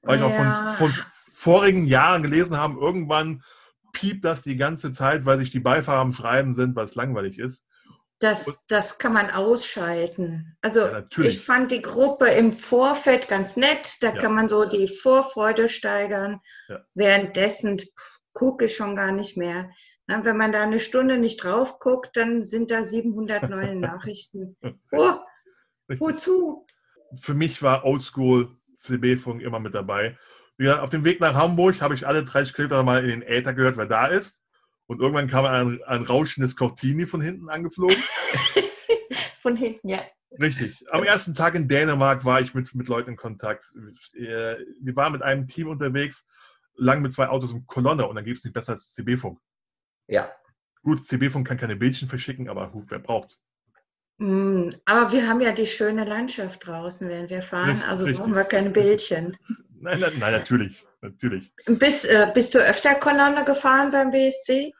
[SPEAKER 1] Weil ich auch
[SPEAKER 4] Ja.
[SPEAKER 1] von, von vorigen Jahren gelesen habe, irgendwann piept das die ganze Zeit, weil sich die Beifahrer am Schreiben sind, weil es langweilig ist.
[SPEAKER 4] Das, das kann man ausschalten. Also
[SPEAKER 1] Ja,
[SPEAKER 4] ich fand die Gruppe im Vorfeld ganz nett. Da
[SPEAKER 1] Ja.
[SPEAKER 4] kann man so die Vorfreude steigern.
[SPEAKER 1] Ja.
[SPEAKER 4] Währenddessen gucke ich schon gar nicht mehr. Na, wenn man da eine Stunde nicht drauf guckt, dann sind da 700 neue <laughs> Nachrichten. Oh, wozu?
[SPEAKER 1] Für mich war Oldschool CB-Funk immer mit dabei. Wie gesagt, auf dem Weg nach Hamburg habe ich alle 30 Kilometer mal in den Äther gehört, wer da ist. Und irgendwann kam ein, ein rauschendes Cortini von hinten angeflogen. <laughs>
[SPEAKER 4] Von hinten, ja.
[SPEAKER 1] Richtig. Am ersten Tag in Dänemark war ich mit, mit Leuten in Kontakt. Äh, Wir waren mit einem Team unterwegs, lang mit zwei Autos in Kolonne und dann gibt es nicht besser als CB-Funk.
[SPEAKER 3] Ja.
[SPEAKER 1] Gut, CB-Funk kann keine Bildchen verschicken, aber gut, wer braucht's?
[SPEAKER 4] Mm, Aber wir haben ja die schöne Landschaft draußen, während wir fahren.
[SPEAKER 1] Richtig,
[SPEAKER 4] Also
[SPEAKER 1] richtig.
[SPEAKER 4] brauchen wir keine Bildchen. <laughs>
[SPEAKER 1] Nein, nein, nein, natürlich. Natürlich.
[SPEAKER 4] Bist, äh, bist du öfter Kolonne gefahren beim BSC?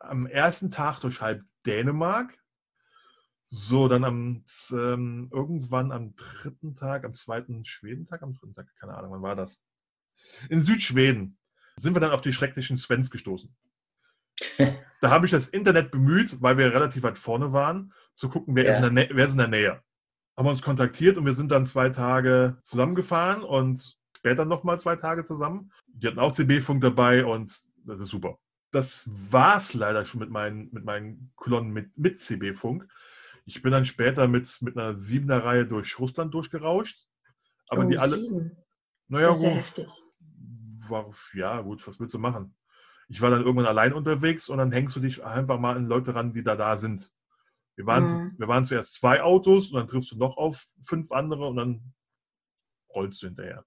[SPEAKER 1] Am ersten Tag durch halb Dänemark. So, dann am ähm, irgendwann am dritten Tag, am zweiten Schwedentag, am dritten Tag, keine Ahnung, wann war das? In Südschweden sind wir dann auf die schrecklichen Svens gestoßen. <laughs> da habe ich das Internet bemüht, weil wir relativ weit vorne waren, zu gucken, wer,
[SPEAKER 3] Ja.
[SPEAKER 1] ist, in der Nä- wer ist in der Nähe. Haben wir uns kontaktiert und wir sind dann zwei Tage zusammengefahren und später nochmal zwei Tage zusammen. Die hatten auch CB-Funk dabei und das ist super. Das war's leider schon mit meinen, mit meinen Kolonnen mit, mit CB-Funk. Ich bin dann später mit, mit einer siebener Reihe durch Russland durchgerauscht. Aber
[SPEAKER 4] oh,
[SPEAKER 1] die alle,
[SPEAKER 4] sieben.
[SPEAKER 1] naja,
[SPEAKER 4] Das ist ja
[SPEAKER 1] gut,
[SPEAKER 4] heftig.
[SPEAKER 1] war, ja, gut, was willst du machen? Ich war dann irgendwann allein unterwegs und dann hängst du dich einfach mal an Leute ran, die da da sind. Wir waren,
[SPEAKER 4] Mhm.
[SPEAKER 1] wir waren zuerst zwei Autos und dann triffst du noch auf fünf andere und dann rollst du hinterher.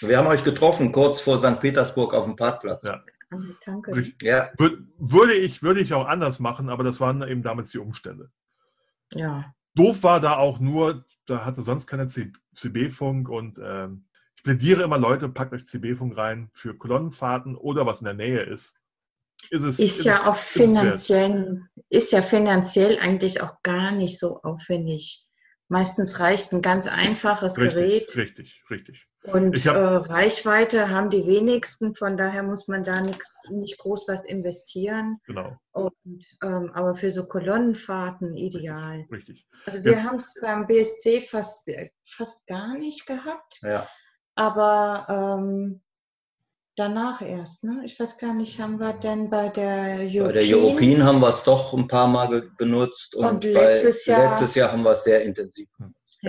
[SPEAKER 3] Wir haben euch getroffen, kurz vor St. Petersburg auf dem Parkplatz.
[SPEAKER 1] Ja.
[SPEAKER 4] An der Tanke.
[SPEAKER 1] Richtig.
[SPEAKER 3] Ja,
[SPEAKER 1] Wür- Würde ich, würde ich auch anders machen, aber das waren eben damals die Umstände.
[SPEAKER 4] Ja.
[SPEAKER 1] Doof war da auch nur, da hatte sonst keiner CB-Funk und ähm, ich plädiere immer, Leute, packt euch CB-Funk rein für Kolonnenfahrten oder was in der Nähe ist. Ist es
[SPEAKER 4] Ist ja
[SPEAKER 1] es-
[SPEAKER 4] auch
[SPEAKER 1] ist
[SPEAKER 4] finanziell, ist ja finanziell eigentlich auch gar nicht so aufwendig. Meistens reicht ein ganz einfaches
[SPEAKER 1] Richtig,
[SPEAKER 4] Gerät
[SPEAKER 1] richtig, richtig.
[SPEAKER 4] Und
[SPEAKER 1] Ich hab-
[SPEAKER 4] äh, Reichweite haben die wenigsten, von daher muss man da nix, nicht groß was investieren.
[SPEAKER 1] Genau,
[SPEAKER 4] Und, ähm, aber für so Kolonnenfahrten ideal.
[SPEAKER 1] richtig.
[SPEAKER 4] Also wir
[SPEAKER 1] Ja.
[SPEAKER 4] haben es beim BSC fast, äh, fast gar nicht gehabt,
[SPEAKER 3] Ja.
[SPEAKER 4] aber ähm, danach erst. Ne? Ich weiß gar nicht, haben wir denn bei der European,
[SPEAKER 3] Bei der European haben wir es doch ein paar Mal benutzt und,
[SPEAKER 4] Und
[SPEAKER 3] bei-
[SPEAKER 4] letztes Jahr-
[SPEAKER 3] letztes Jahr haben wir es sehr intensiv benutzt.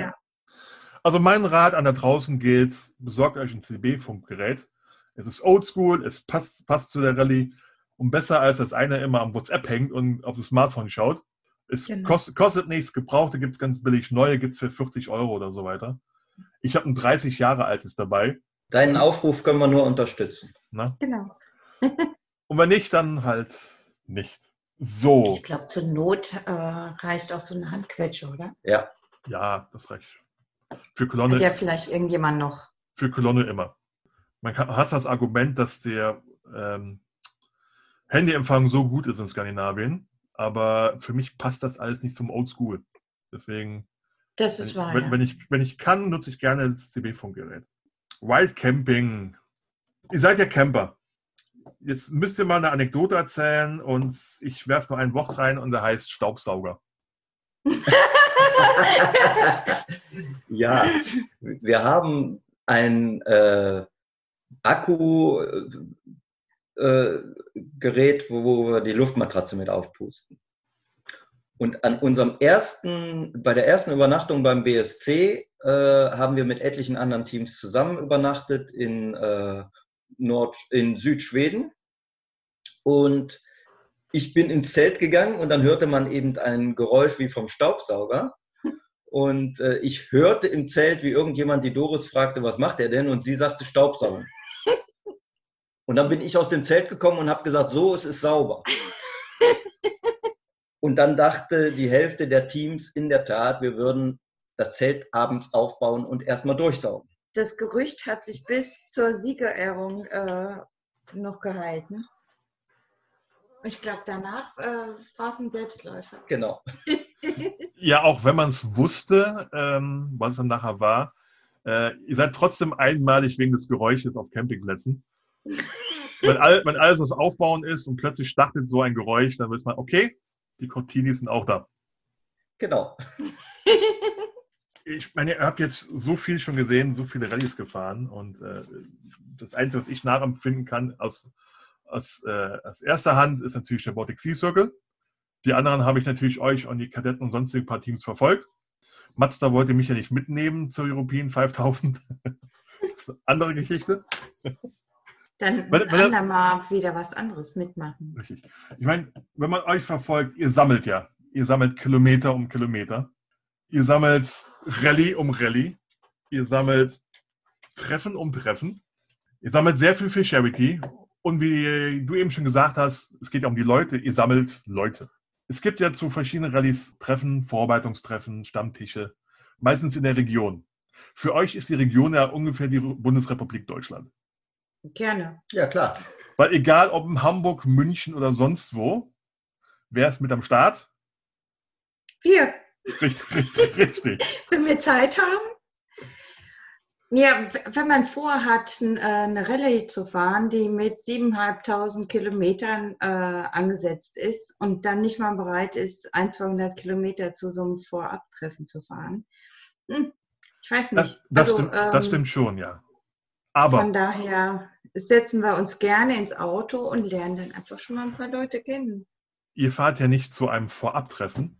[SPEAKER 1] Also mein Rat an da draußen gilt, besorgt euch ein CB-Funkgerät. Es ist oldschool, es passt, passt zu der Rallye und besser als das eine immer am WhatsApp hängt und auf das Smartphone schaut. Es
[SPEAKER 4] Genau.
[SPEAKER 1] kost, kostet nichts, Gebrauchte gibt es ganz billig, neue gibt es für 40 Euro oder so weiter. Ich habe ein 30 Jahre altes dabei.
[SPEAKER 3] Deinen Aufruf können wir nur unterstützen.
[SPEAKER 1] Ne?
[SPEAKER 4] Genau.
[SPEAKER 1] Und wenn nicht, dann halt nicht. So,
[SPEAKER 4] Ich glaube, zur Not äh, reicht auch so eine Handquetsche, oder?
[SPEAKER 3] Ja,
[SPEAKER 1] ja, das reicht. Für
[SPEAKER 4] Hat
[SPEAKER 1] Kolonne,
[SPEAKER 4] ja vielleicht irgendjemand noch.
[SPEAKER 1] für Kolonne immer. Man kann, hat das Argument, dass der ähm, Handyempfang so gut ist in Skandinavien, aber für mich passt das alles nicht zum Oldschool. Deswegen,
[SPEAKER 4] Das ist
[SPEAKER 1] wenn,
[SPEAKER 4] wahr.
[SPEAKER 1] wenn,
[SPEAKER 4] ja.
[SPEAKER 1] wenn, ich, wenn ich kann, nutze ich gerne das CB-Funkgerät. Wild Camping. Ihr seid ja Camper. Jetzt müsst ihr mal eine Anekdote erzählen und ich werfe nur ein Wort rein und der heißt Staubsauger.
[SPEAKER 3] Ja. Wir haben ein äh, Akku-Gerät, wo, wo wir die Luftmatratze mit aufpusten. Und an unserem ersten, bei der ersten Übernachtung beim BSC äh, haben wir mit etlichen anderen Teams zusammen übernachtet in, äh, Nord, in Südschweden. Und ich bin ins Zelt gegangen und dann hörte man eben ein Geräusch wie vom Staubsauger. Und äh, ich hörte im Zelt, wie irgendjemand die Doris fragte, was macht er denn? Und sie sagte Staubsaugen. <laughs> Und dann bin ich aus dem Zelt gekommen und habe gesagt, so, es ist sauber. <laughs> Und dann dachte die Hälfte der Teams in der Tat, wir würden das Zelt abends aufbauen und erstmal durchsaugen.
[SPEAKER 4] Das Gerücht hat sich bis zur Siegerehrung äh, noch gehalten. Ich glaube, danach äh, war es ein Selbstläufer.
[SPEAKER 3] Genau. <laughs>
[SPEAKER 1] Ja, auch wenn man es wusste, ähm, was es dann nachher war, äh, ihr seid trotzdem einmalig wegen des Geräusches auf Campingplätzen. <laughs> wenn, all, wenn alles das Aufbauen ist und plötzlich startet so ein Geräusch, dann weiß man, okay, die Cortinis sind auch da.
[SPEAKER 3] Genau. <laughs>
[SPEAKER 1] Ich meine, ihr habt jetzt so viel schon gesehen, so viele Rallyes gefahren und äh, das Einzige, was ich nachempfinden kann aus, aus, äh, aus erster Hand, ist natürlich der Baltic Sea Circle. Die anderen habe ich natürlich euch und die Kadetten und sonstige paar Teams verfolgt. Mazda wollte mich ja nicht mitnehmen zur European 5000. <laughs> das ist eine andere Geschichte.
[SPEAKER 4] Dann
[SPEAKER 1] Wenn- wenn er-
[SPEAKER 4] andermal wieder was anderes mitmachen.
[SPEAKER 1] Richtig. Ich meine, wenn man euch verfolgt, ihr sammelt ja. Ihr sammelt Kilometer um Kilometer. Ihr sammelt Rallye um Rallye. Ihr sammelt Treffen um Treffen. Ihr sammelt sehr viel für Charity. Und wie du eben schon gesagt hast, es geht ja um die Leute. Ihr sammelt Leute. Es gibt ja zu verschiedenen Rallyes Treffen, Vorarbeitungstreffen, Stammtische. Meistens in der Region. Für euch ist die Region ja ungefähr die Bundesrepublik Deutschland.
[SPEAKER 4] Gerne.
[SPEAKER 3] Ja, klar.
[SPEAKER 1] Weil egal ob in Hamburg, München oder sonst wo, wer ist mit am Start?
[SPEAKER 4] Wir,
[SPEAKER 1] Richtig. <laughs> richtig.
[SPEAKER 4] wenn wir Zeit haben. Ja, wenn man vorhat, äh, eine Rallye zu fahren, die mit 7.500 Kilometern äh, angesetzt ist und dann nicht mal bereit ist, 1, 200 Kilometer zu so einem Vorabtreffen zu fahren. Hm, ich weiß nicht.
[SPEAKER 1] Das, das,
[SPEAKER 4] Also,
[SPEAKER 1] stimmt,
[SPEAKER 4] ähm,
[SPEAKER 1] das stimmt schon, ja. Aber
[SPEAKER 4] Von daher setzen wir uns gerne ins Auto und lernen dann einfach schon mal ein paar Leute kennen.
[SPEAKER 1] ihr fahrt ja nicht zu einem Vorabtreffen.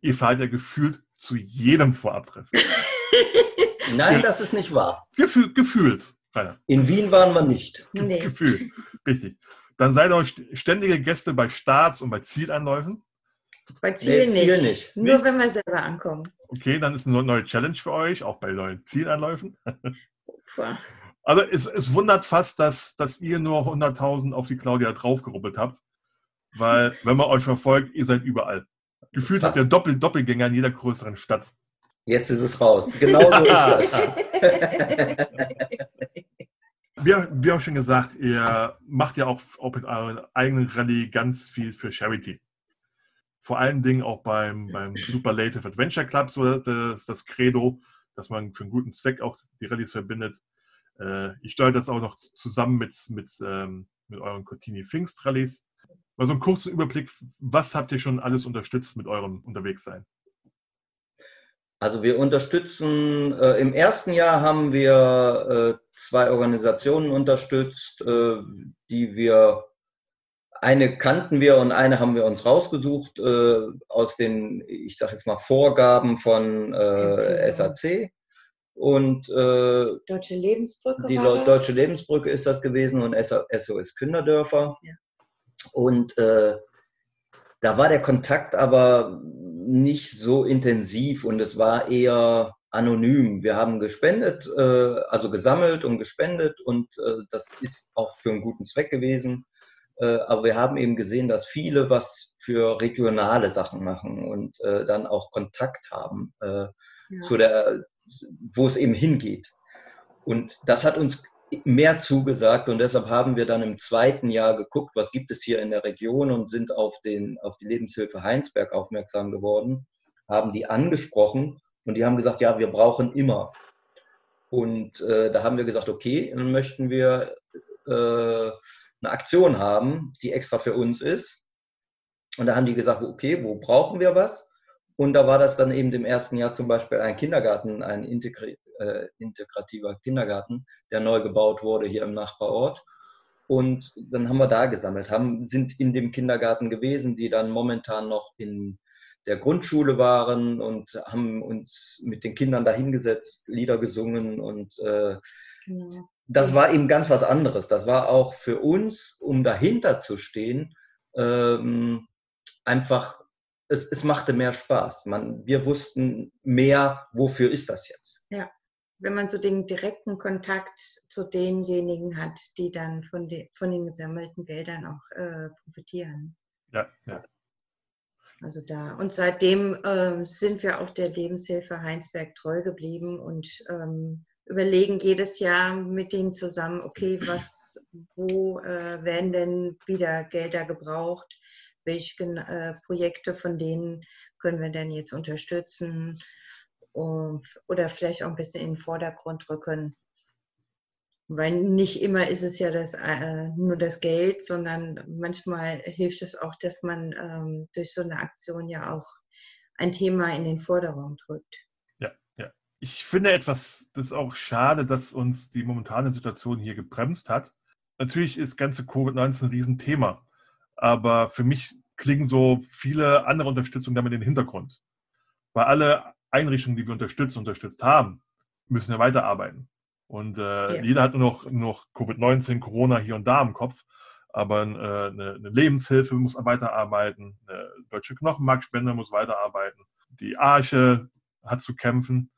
[SPEAKER 1] Ihr fahrt ja gefühlt zu jedem Vorabtreffen. <laughs>
[SPEAKER 3] Nein, das ist nicht wahr.
[SPEAKER 1] Gefühl, gefühlt, Rainer.
[SPEAKER 3] In Wien waren wir nicht.
[SPEAKER 1] Ge
[SPEAKER 4] Nee.
[SPEAKER 1] Gefühlt. Richtig. Dann seid ihr euch ständige Gäste bei Starts und bei Zielanläufen.
[SPEAKER 4] Bei Ziel,
[SPEAKER 3] Nee, Ziel
[SPEAKER 4] nicht.
[SPEAKER 3] nicht.
[SPEAKER 4] Nur
[SPEAKER 1] Nicht?
[SPEAKER 4] wenn wir selber ankommen.
[SPEAKER 1] Okay, dann ist eine neue Challenge für euch, auch bei neuen Zielanläufen. Also es, es wundert fast, dass, dass ihr nur 100.000 auf die Claudia draufgerubbelt habt. Weil, wenn man euch verfolgt, ihr seid überall. Gefühlt habt ihr. Doppel Doppelgänger in jeder größeren Stadt.
[SPEAKER 3] Jetzt ist es raus. Genau so ist das. <laughs>
[SPEAKER 1] Wir, wir haben schon gesagt, ihr macht ja auch, auch mit euren eigenen Rallye ganz viel für Charity. Vor allen Dingen auch beim, beim Superlative Adventure Club, so das, das Credo, dass man für einen guten Zweck auch die Rallyes verbindet. Äh, ich steuere das auch noch zusammen mit, mit, ähm, mit euren Cortini Pfingst Rallyes. Mal so einen kurzen Überblick, was habt ihr schon alles unterstützt mit eurem Unterwegssein?
[SPEAKER 3] Also wir unterstützen, äh, im ersten Jahr haben wir äh, zwei Organisationen unterstützt, äh, die wir, eine kannten wir und eine haben wir uns rausgesucht äh, aus den, ich sage jetzt mal, Vorgaben von äh, SAC. Und äh,
[SPEAKER 4] Deutsche Lebensbrücke.
[SPEAKER 3] die
[SPEAKER 4] das?
[SPEAKER 3] Deutsche Lebensbrücke ist das gewesen und SOS Künderdörfer.
[SPEAKER 4] Ja.
[SPEAKER 3] Und da war der Kontakt aber nicht so intensiv und es war eher anonym. Wir haben gespendet, äh, also gesammelt und gespendet und äh, das ist auch für einen guten Zweck gewesen. Äh, aber wir haben eben gesehen, dass viele was für regionale Sachen machen und äh, dann auch Kontakt haben äh,
[SPEAKER 4] Ja.
[SPEAKER 3] zu der, wo es eben hingeht. Und das hat uns mehr zugesagt und deshalb haben wir dann im zweiten Jahr geguckt, was gibt es hier in der Region und sind auf, den, auf die Lebenshilfe Heinsberg aufmerksam geworden, haben die angesprochen und die haben gesagt, ja, wir brauchen immer. Und äh, da haben wir gesagt, okay, dann möchten wir äh, eine Aktion haben, die extra für uns ist. Und da haben die gesagt, okay, wo brauchen wir was? Und da war das dann eben im ersten Jahr zum Beispiel ein Kindergarten, ein integri äh, integrativer Kindergarten, der neu gebaut wurde hier im Nachbarort. Und dann haben wir da gesammelt, haben, sind in dem Kindergarten gewesen, die dann momentan noch in der Grundschule waren und haben uns mit den Kindern dahingesetzt, Lieder gesungen und äh,
[SPEAKER 4] Genau.
[SPEAKER 3] das war eben ganz was anderes. Das war auch für uns, um dahinter zu stehen, ähm, einfach, es, es machte mehr Spaß. Man, wir wussten mehr, wofür ist das jetzt.
[SPEAKER 4] Wenn man so den direkten Kontakt zu denjenigen hat, die dann von, de, von den gesammelten Geldern auch äh, profitieren.
[SPEAKER 1] Ja, ja.
[SPEAKER 4] Also da. Und seitdem ähm, sind wir auch der Lebenshilfe Heinsberg treu geblieben und ähm, überlegen jedes Jahr mit denen zusammen, okay, was, wo äh, werden denn wieder Gelder gebraucht? Welche äh, Projekte von denen können wir denn jetzt unterstützen? Oder vielleicht auch ein bisschen in den Vordergrund rücken. Weil nicht immer ist es ja das, äh, nur das Geld, sondern manchmal hilft es auch, dass man ähm, durch so eine Aktion ja auch ein Thema in den Vordergrund drückt.
[SPEAKER 1] Ich finde etwas, das ist auch schade, dass uns die momentane Situation hier gebremst hat. Natürlich ist ganze Covid-19 ein Riesenthema, aber für mich klingen so viele andere Unterstützungen damit in den Hintergrund. Weil alle Einrichtungen, die wir unterstützt, unterstützt haben, müssen ja weiterarbeiten. Und äh,
[SPEAKER 4] Ja.
[SPEAKER 1] jeder hat nur noch, nur noch Covid-19, Corona hier und da im Kopf. Aber äh, eine, eine Lebenshilfe muss weiterarbeiten, eine deutsche Knochenmarkspende muss weiterarbeiten, die Arche hat zu kämpfen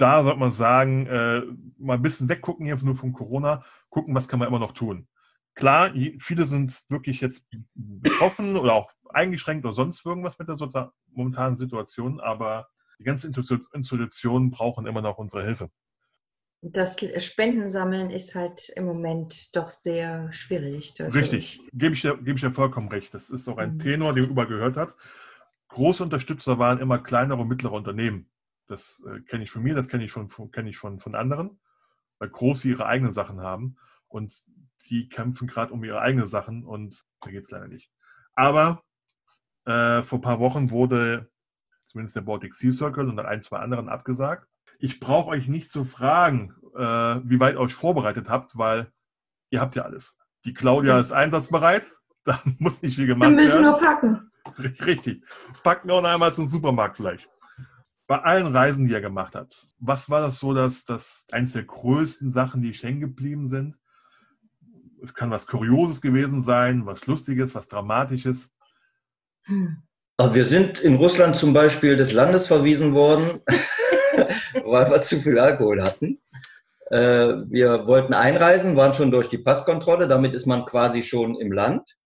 [SPEAKER 1] da sollte man sagen, äh, mal ein bisschen weggucken hier nur von Corona, gucken, was kann man immer noch tun. Klar, viele sind wirklich jetzt betroffen oder auch eingeschränkt oder sonst irgendwas mit der momentanen Situation, aber die ganzen Institu- Institutionen brauchen immer noch unsere Hilfe.
[SPEAKER 4] Das Spendensammeln ist halt im Moment doch sehr schwierig.
[SPEAKER 1] Richtig, gebe ich, dir- gebe ich dir vollkommen recht. Das ist auch ein
[SPEAKER 4] Mhm.
[SPEAKER 1] Tenor, den man überall gehört hat. Große Unterstützer waren immer kleinere und mittlere Unternehmen. Das äh, kenne ich von mir, das kenne ich von, von, kenn ich von, von anderen, weil große ihre eigenen Sachen haben und die kämpfen gerade um ihre eigenen Sachen und da geht es leider nicht. Aber äh, vor ein paar Wochen wurde zumindest der Baltic Sea Circle und dann ein, zwei anderen abgesagt. Ich brauche euch nicht zu fragen, äh, wie weit ihr euch vorbereitet habt, weil ihr habt ja alles. Die Claudia ist einsatzbereit, <laughs> da muss nicht viel
[SPEAKER 4] Wir
[SPEAKER 1] gemacht
[SPEAKER 4] müssen
[SPEAKER 1] werden.
[SPEAKER 4] nur packen.
[SPEAKER 1] Richtig. Packen auch noch einmal zum Supermarkt vielleicht. Bei allen Reisen, die ihr gemacht habt, was war das so, dass das eines der größten Sachen, die hängen geblieben sind? Es kann was Kurioses gewesen sein, was Lustiges, was Dramatisches.
[SPEAKER 4] Hm.
[SPEAKER 3] Aber wir sind in Russland zum Beispiel des Landes verwiesen worden, <laughs> weil wir zu viel Alkohol hatten. Äh, Wir wollten einreisen, waren schon durch die Passkontrolle, damit ist man quasi schon im Land.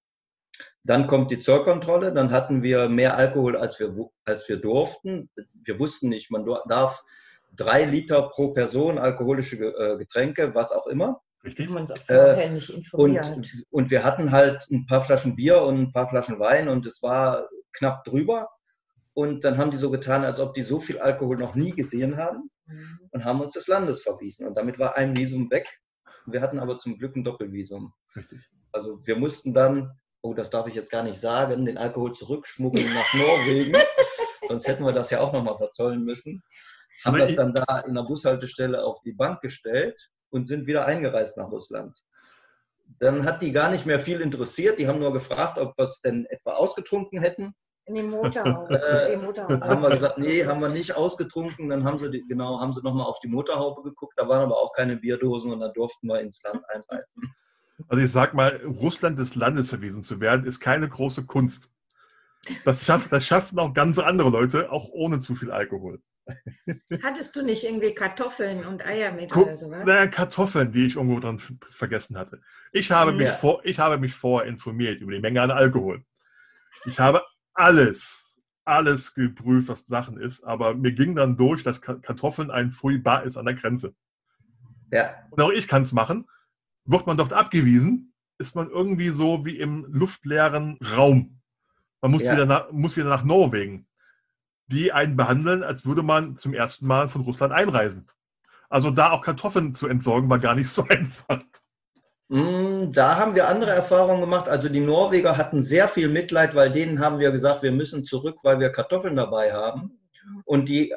[SPEAKER 3] Dann kommt die Zollkontrolle, dann hatten wir mehr Alkohol, als wir, als wir durften. Wir wussten nicht, man darf drei Liter pro Person alkoholische äh, Getränke, was auch immer.
[SPEAKER 1] Richtig?
[SPEAKER 4] uns auch vorher nicht informiert.
[SPEAKER 3] Und, und wir hatten halt ein paar Flaschen Bier und ein paar Flaschen Wein und es war knapp drüber. Und dann haben die so getan, als ob die so viel Alkohol noch nie gesehen haben
[SPEAKER 4] Mhm.
[SPEAKER 3] und haben uns des Landes verwiesen. Und damit war ein Visum weg. Wir hatten aber zum Glück ein Doppelvisum.
[SPEAKER 1] Richtig.
[SPEAKER 3] Also wir mussten dann, oh, das darf ich jetzt gar nicht sagen, den Alkohol zurückschmuggeln nach Norwegen. <laughs> Sonst hätten wir das ja auch nochmal verzollen müssen. Haben das dann da in der Bushaltestelle auf die Bank gestellt und sind wieder eingereist nach Russland. Dann hat die gar nicht mehr viel interessiert. Die haben nur gefragt, ob wir es denn etwa ausgetrunken hätten.
[SPEAKER 4] In dem Motorhaube. <laughs>
[SPEAKER 3] Äh, haben wir gesagt, nee, haben wir nicht ausgetrunken. Dann haben sie, die, genau, haben sie nochmal auf die Motorhaube geguckt. Da waren aber auch keine Bierdosen und dann durften wir ins Land einreisen.
[SPEAKER 1] Also ich sag mal, Russland des Landes verwiesen zu werden, ist keine große Kunst. Das, schafft, das schaffen auch ganz andere Leute, auch ohne zu viel Alkohol.
[SPEAKER 4] Hattest du nicht irgendwie Kartoffeln und Eier mit
[SPEAKER 1] Guck,
[SPEAKER 4] oder sowas?
[SPEAKER 1] naja, Kartoffeln, die ich irgendwo dran vergessen hatte. Ich habe, mich
[SPEAKER 3] Ja.
[SPEAKER 1] vor, ich habe mich vorher informiert über die Menge an Alkohol. Ich habe alles, alles geprüft, was Sachen ist, aber mir ging dann durch, dass Ka- Kartoffeln ein Fouillis ist an der Grenze.
[SPEAKER 3] Ja,
[SPEAKER 1] Und auch ich kann es machen. Wird man dort abgewiesen, ist man irgendwie so wie im luftleeren Raum. Man muss,
[SPEAKER 3] Ja.
[SPEAKER 1] wieder, nach, muss wieder nach Norwegen, die einen behandeln, als würde man zum ersten Mal von Russland einreisen. Also da auch Kartoffeln zu entsorgen, war gar nicht so <laughs> einfach.
[SPEAKER 3] Mm, Da haben wir andere Erfahrungen gemacht. Also die Norweger hatten sehr viel Mitleid, weil denen haben wir gesagt, wir müssen zurück, weil wir Kartoffeln dabei haben. Und die,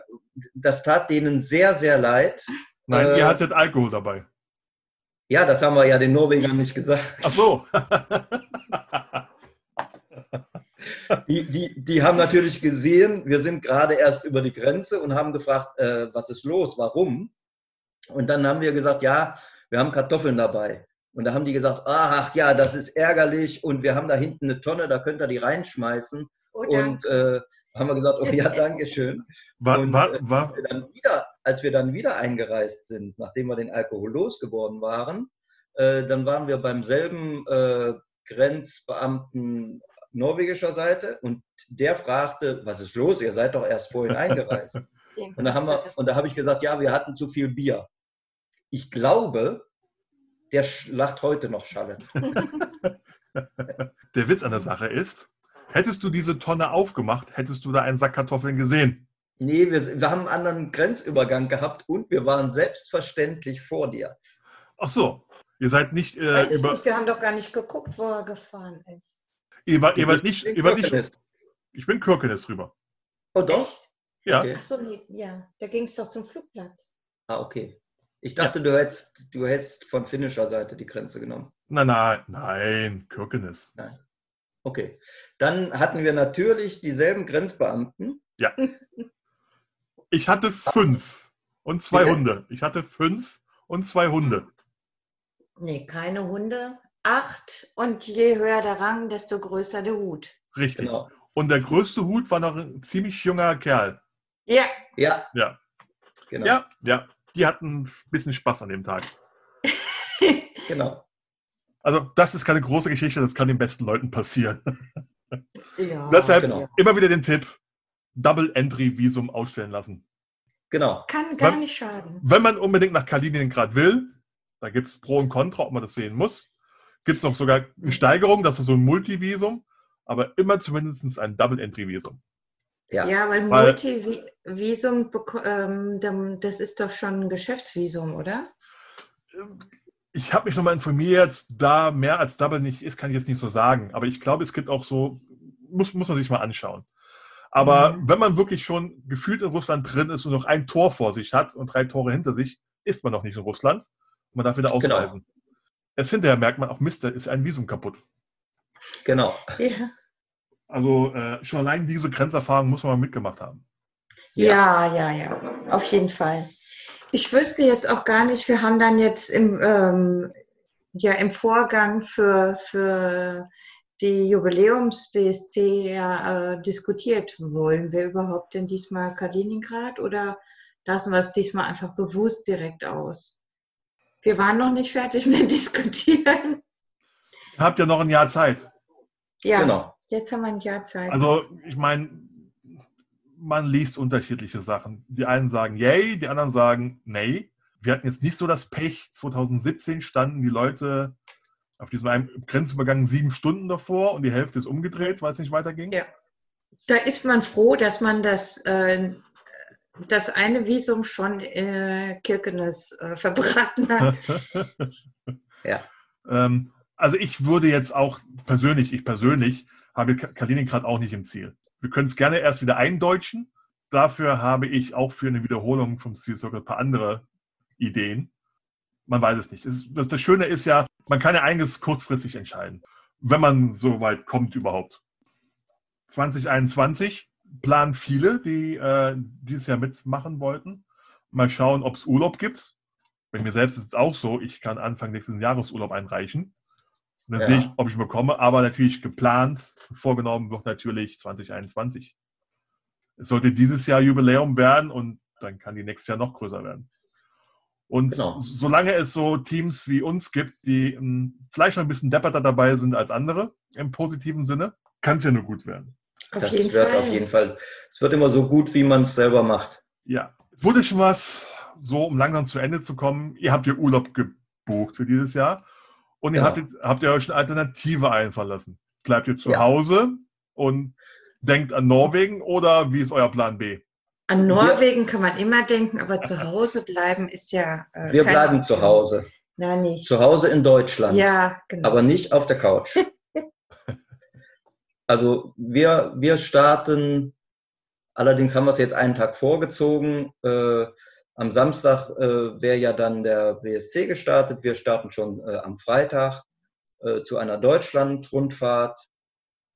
[SPEAKER 3] das tat denen sehr, sehr leid.
[SPEAKER 1] Nein,
[SPEAKER 3] Äh,
[SPEAKER 1] ihr hattet Alkohol dabei.
[SPEAKER 3] Ja, das haben wir ja den Norwegern nicht gesagt.
[SPEAKER 1] Ach so. <laughs>
[SPEAKER 3] Die, die, die haben natürlich gesehen, wir sind gerade erst über die Grenze und haben gefragt, äh, was ist los, warum? Und dann haben wir gesagt, ja, wir haben Kartoffeln dabei. Und da haben die gesagt, ach ja, das ist ärgerlich und wir haben da hinten eine Tonne, da könnt ihr die reinschmeißen.
[SPEAKER 4] Oder?
[SPEAKER 3] Und äh, haben wir gesagt, oh ja, <laughs> danke schön.
[SPEAKER 1] War,
[SPEAKER 3] Und,
[SPEAKER 1] war,
[SPEAKER 3] äh,
[SPEAKER 1] war,
[SPEAKER 3] als, wir dann wieder, als wir dann wieder eingereist sind, nachdem wir den Alkohol losgeworden waren, äh, dann waren wir beim selben äh, Grenzbeamten norwegischer Seite und der fragte, was ist los? Ihr seid doch erst vorhin <laughs> eingereist. Und da, haben wir, und da habe ich gesagt, ja, wir hatten zu viel Bier. Ich glaube, der lacht heute noch schallend. <laughs>
[SPEAKER 1] der Witz an der Sache ist, hättest du diese Tonne aufgemacht, hättest du da einen Sack Kartoffeln gesehen.
[SPEAKER 3] Nee, wir, wir haben einen anderen Grenzübergang gehabt und wir waren selbstverständlich vor dir.
[SPEAKER 1] Ach so. Ihr seid nicht, äh,
[SPEAKER 4] Weiß ich
[SPEAKER 1] über,
[SPEAKER 4] nicht, wir haben doch gar nicht geguckt, wo er gefahren ist.
[SPEAKER 1] Ihr wart, ihr wart nicht, ihr wart nicht,
[SPEAKER 3] Kirkenes.
[SPEAKER 1] ich bin Kirkenes rüber.
[SPEAKER 3] Oh doch?
[SPEAKER 4] Echt?
[SPEAKER 1] Ja.
[SPEAKER 3] Okay.
[SPEAKER 4] Ach so, nee, ja. Da ging es doch zum Flugplatz.
[SPEAKER 3] Ah, okay. Ich dachte, du, hättest, du hättest von finnischer Seite die Grenze genommen.
[SPEAKER 1] Nein, nein, nein, Kirkenes.
[SPEAKER 3] Okay. Dann hatten wir natürlich dieselben Grenzbeamten. <laughs>
[SPEAKER 1] Ich hatte fünf und zwei? Hunde. Ich hatte fünf und zwei Hunde.
[SPEAKER 4] Nee, keine Hunde. Acht und je höher der Rang, desto größer der Hut.
[SPEAKER 1] Richtig.
[SPEAKER 3] Genau.
[SPEAKER 1] Und der größte Hut war noch ein ziemlich junger Kerl.
[SPEAKER 4] Ja,
[SPEAKER 3] Ja.
[SPEAKER 1] Ja.
[SPEAKER 3] Genau.
[SPEAKER 1] Ja, ja. Die hatten ein bisschen Spaß an dem Tag. <laughs>
[SPEAKER 3] genau.
[SPEAKER 1] Also, das ist keine große Geschichte, das kann den besten Leuten passieren.
[SPEAKER 4] ja.
[SPEAKER 1] Deshalb
[SPEAKER 3] genau.
[SPEAKER 1] immer wieder den Tipp: Double Entry Visum ausstellen lassen.
[SPEAKER 3] Genau.
[SPEAKER 4] Kann gar
[SPEAKER 1] Wann-
[SPEAKER 4] nicht schaden.
[SPEAKER 1] Wenn man unbedingt nach Kaliningrad will, da gibt es Pro und Contra, ob man das sehen muss. Gibt es noch sogar eine Steigerung, das ist so ein Multivisum, aber immer zumindest ein Double Entry Visum.
[SPEAKER 3] Ja.
[SPEAKER 4] Ja, weil
[SPEAKER 1] Weil-
[SPEAKER 4] Multivisum, ähm, das ist doch schon ein Geschäftsvisum, oder?
[SPEAKER 1] Ich habe mich nochmal informiert, da mehr als Double nicht ist, kann ich jetzt nicht so sagen. Aber ich glaube, es gibt auch so, muss, muss man sich mal anschauen. Aber
[SPEAKER 4] Mhm.
[SPEAKER 1] wenn man wirklich schon gefühlt in Russland drin ist und noch ein Tor vor sich hat und drei Tore hinter sich, ist man noch nicht in Russland. Man darf wieder
[SPEAKER 3] Genau.
[SPEAKER 1] Erst hinterher merkt man auch, Mist, da ist ein Visum kaputt.
[SPEAKER 3] Genau.
[SPEAKER 4] Ja.
[SPEAKER 1] Also äh, schon allein diese Grenzerfahrung muss man mal mitgemacht haben.
[SPEAKER 4] Ja, ja, ja, auf jeden Fall. Ich wüsste jetzt auch gar nicht, wir haben dann jetzt im, ähm, ja, im Vorgang für, für die Jubiläums-BSC ja, äh, diskutiert. Wollen wir überhaupt denn diesmal Kaliningrad oder lassen wir es diesmal einfach bewusst direkt aus? Wir waren noch nicht fertig mit <laughs> Diskutieren.
[SPEAKER 1] Ihr habt ja noch ein Jahr Zeit.
[SPEAKER 4] Ja,
[SPEAKER 3] Genau.
[SPEAKER 4] jetzt haben wir ein Jahr Zeit.
[SPEAKER 1] Also ich meine, man liest unterschiedliche Sachen. Die einen sagen yay, die anderen sagen nee. Wir hatten jetzt nicht so das Pech. 2017 standen die Leute auf diesem einen Grenzübergang sieben Stunden davor und die Hälfte ist umgedreht, weil es nicht weiterging.
[SPEAKER 4] Ja. da ist man froh, dass man das äh, das eine Visum schon äh, Kirkenes äh, <laughs> verbraten hat.
[SPEAKER 3] Ja.
[SPEAKER 1] ähm, also ich würde jetzt auch persönlich, ich persönlich habe Ka- Kaliningrad auch nicht im Ziel. Wir können es gerne erst wieder eindeutschen. Dafür habe ich auch für eine Wiederholung vom Seal Circle ein paar andere Ideen. Man weiß es nicht. Es, das, das Schöne ist ja, man kann ja einiges kurzfristig entscheiden, wenn man so weit kommt überhaupt. 2021 planen viele, die äh, dieses Jahr mitmachen wollten. Mal schauen, ob es Urlaub gibt. Bei mir selbst ist es auch so, ich kann Anfang nächsten Jahres Urlaub einreichen. Und dann
[SPEAKER 3] Ja.
[SPEAKER 1] sehe ich, ob ich bekomme. Aber natürlich geplant, vorgenommen wird natürlich 2021. Es sollte dieses Jahr Jubiläum werden und dann kann die nächstes Jahr noch größer werden. Und
[SPEAKER 3] Genau.
[SPEAKER 1] solange es so Teams wie uns gibt, die ähm, vielleicht noch ein bisschen depperter dabei sind als andere, im positiven Sinne, kann es ja nur gut werden.
[SPEAKER 4] Auf
[SPEAKER 3] das
[SPEAKER 4] jeden
[SPEAKER 3] wird
[SPEAKER 4] Fall.
[SPEAKER 3] auf jeden Fall, es wird immer so gut, wie man es selber macht.
[SPEAKER 1] Ja. Wurde schon was, so um langsam zu Ende zu kommen. Ihr habt ihr Urlaub gebucht für dieses Jahr und ihr
[SPEAKER 3] Genau.
[SPEAKER 1] hattet, habt ihr euch eine Alternative einfallen lassen. Bleibt ihr zu
[SPEAKER 3] Ja.
[SPEAKER 1] Hause und denkt an Norwegen oder wie ist euer Plan B?
[SPEAKER 4] An Norwegen kann man immer denken, aber zu Hause bleiben ist ja. Äh,
[SPEAKER 3] Wir
[SPEAKER 4] keine
[SPEAKER 3] bleiben
[SPEAKER 4] Option.
[SPEAKER 3] zu Hause.
[SPEAKER 4] Nein, nicht.
[SPEAKER 3] Zu Hause in Deutschland.
[SPEAKER 4] Ja, genau.
[SPEAKER 3] aber nicht auf der Couch. <laughs> also wir, wir starten, allerdings haben wir es jetzt einen Tag vorgezogen. Äh, am Samstag äh, wäre ja dann der BSC gestartet. Wir starten schon äh, am Freitag äh, zu einer Deutschland-Rundfahrt.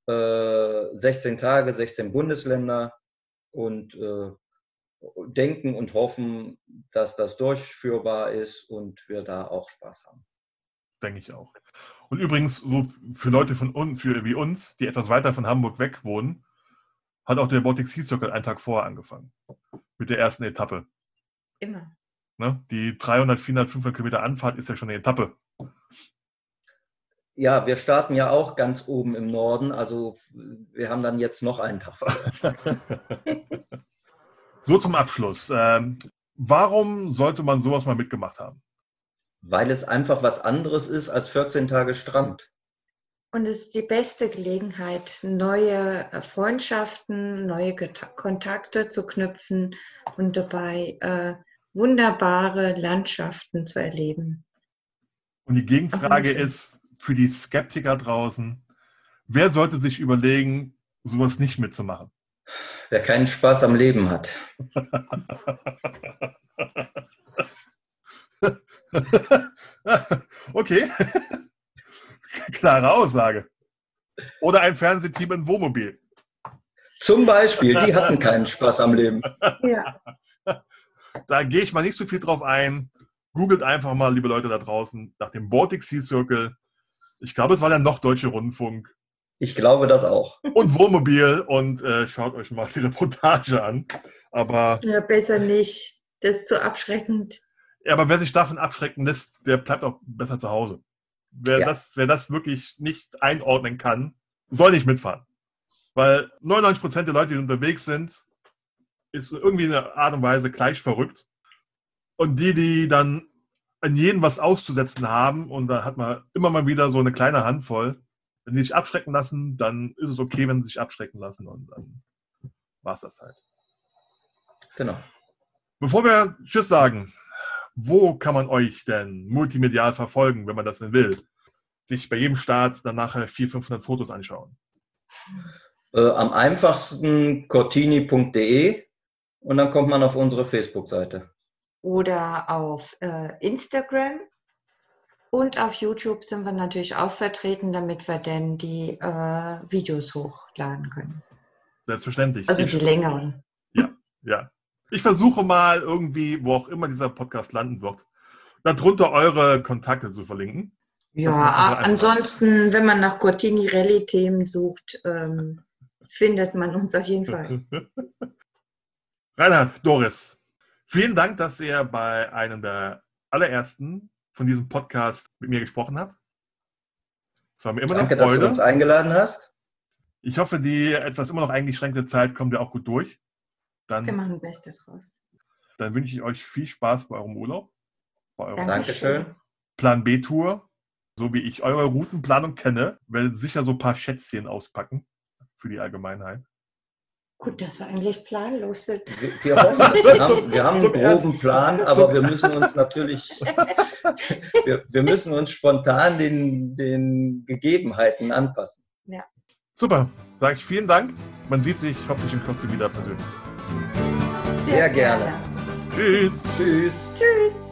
[SPEAKER 3] Äh, 16 Tage, 16 Bundesländer und äh, denken und hoffen, dass das durchführbar ist und wir da auch Spaß haben.
[SPEAKER 1] Denke ich auch. Und übrigens, so für Leute von uns, für, wie uns, die etwas weiter von Hamburg weg wohnen, hat auch der Baltic Sea Circle einen Tag vorher angefangen. Mit der ersten Etappe.
[SPEAKER 4] immer.
[SPEAKER 1] Ne? Die 300, 400, 500 Kilometer Anfahrt ist ja schon eine Etappe.
[SPEAKER 3] Ja, wir starten ja auch ganz oben im Norden. Also wir haben dann jetzt noch einen Tag. vor. <laughs>
[SPEAKER 1] So zum Abschluss. Ähm, warum sollte man sowas mal mitgemacht haben?
[SPEAKER 3] Weil es einfach was anderes ist als 14 Tage Strand.
[SPEAKER 4] Und es ist die beste Gelegenheit, neue Freundschaften, neue Kontakte zu knüpfen und dabei äh, wunderbare Landschaften zu erleben.
[SPEAKER 1] Und die Gegenfrage ist für die Skeptiker draußen, wer sollte sich überlegen, sowas nicht mitzumachen?
[SPEAKER 3] Wer keinen Spaß am Leben hat. <laughs> <laughs>
[SPEAKER 1] okay. <laughs> Klare Aussage. Oder ein Fernsehteam in Wohnmobil.
[SPEAKER 3] Zum Beispiel, die hatten keinen Spaß am Leben.
[SPEAKER 4] Ja, <laughs>
[SPEAKER 1] Da gehe ich mal nicht so viel drauf ein. Googelt einfach mal, liebe Leute da draußen, nach dem Baltic Sea Circle. Ich glaube, es war der noch deutsche Rundfunk
[SPEAKER 3] Ich glaube das auch.
[SPEAKER 1] und Wohnmobil und äh, schaut euch mal die Reportage an. Aber,
[SPEAKER 4] ja, besser nicht. Das ist zu abschreckend.
[SPEAKER 1] Ja, aber wer sich davon abschrecken lässt, der bleibt auch besser zu Hause. Wer,
[SPEAKER 3] Ja.
[SPEAKER 1] das, wer das wirklich nicht einordnen kann, soll nicht mitfahren. Weil 99% der Leute, die unterwegs sind, ist irgendwie in einer Art und Weise gleich verrückt. Und die, die dann an jeden was auszusetzen haben, und da hat man immer mal wieder so eine kleine Handvoll, wenn die sich abschrecken lassen, dann ist es okay, wenn sie sich abschrecken lassen und dann war es das halt.
[SPEAKER 3] Genau.
[SPEAKER 1] Bevor wir Tschüss sagen, wo kann man euch denn multimedial verfolgen, wenn man das denn will? Sich bei jedem Start dann nachher 400, 500 Fotos anschauen.
[SPEAKER 3] Äh, am einfachsten cortini.de und dann kommt man auf unsere Facebook-Seite.
[SPEAKER 4] Oder auf äh, Instagram. Und auf YouTube sind wir natürlich auch vertreten, damit wir dann die äh, Videos hochladen können.
[SPEAKER 1] Selbstverständlich.
[SPEAKER 4] Also
[SPEAKER 1] ich,
[SPEAKER 4] die längeren.
[SPEAKER 1] ja. Ich versuche mal irgendwie, wo auch immer dieser Podcast landen wird, darunter eure Kontakte zu verlinken.
[SPEAKER 4] Ja, ansonsten, wenn man nach Cortini Rallye-Themen sucht, ähm, findet man uns auf jeden Fall. <laughs>
[SPEAKER 1] Reinhard, Doris, vielen Dank, dass ihr bei einem der allerersten von diesem Podcast mit mir gesprochen habt. Es war mir immer
[SPEAKER 3] Danke,
[SPEAKER 1] eine
[SPEAKER 3] dass du
[SPEAKER 1] Freude.
[SPEAKER 3] uns eingeladen hast.
[SPEAKER 1] Ich hoffe, die etwas immer noch eingeschränkte Zeit kommt ja auch gut durch.
[SPEAKER 4] Wir
[SPEAKER 1] Dann,
[SPEAKER 4] machen das Beste draus.
[SPEAKER 1] dann wünsche ich euch viel Spaß bei eurem Urlaub, bei eurer
[SPEAKER 4] Danke.
[SPEAKER 3] Dankeschön.
[SPEAKER 1] Plan B-Tour. So wie ich eure Routenplanung kenne, werde sicher so ein paar Schätzchen auspacken für die Allgemeinheit.
[SPEAKER 4] Gut, dass wir eigentlich planlos sind.
[SPEAKER 3] Wir, wir hoffen, <laughs> wir haben, wir haben einen groben Plan, aber wir müssen uns natürlich, <laughs> wir, wir müssen uns spontan den, den Gegebenheiten anpassen.
[SPEAKER 1] Super, sage ich vielen Dank. Man sieht sich hoffentlich in Kürze wieder persönlich.
[SPEAKER 3] Sehr gerne.
[SPEAKER 1] Tschüss.
[SPEAKER 3] Tschüss.
[SPEAKER 4] Tschüss.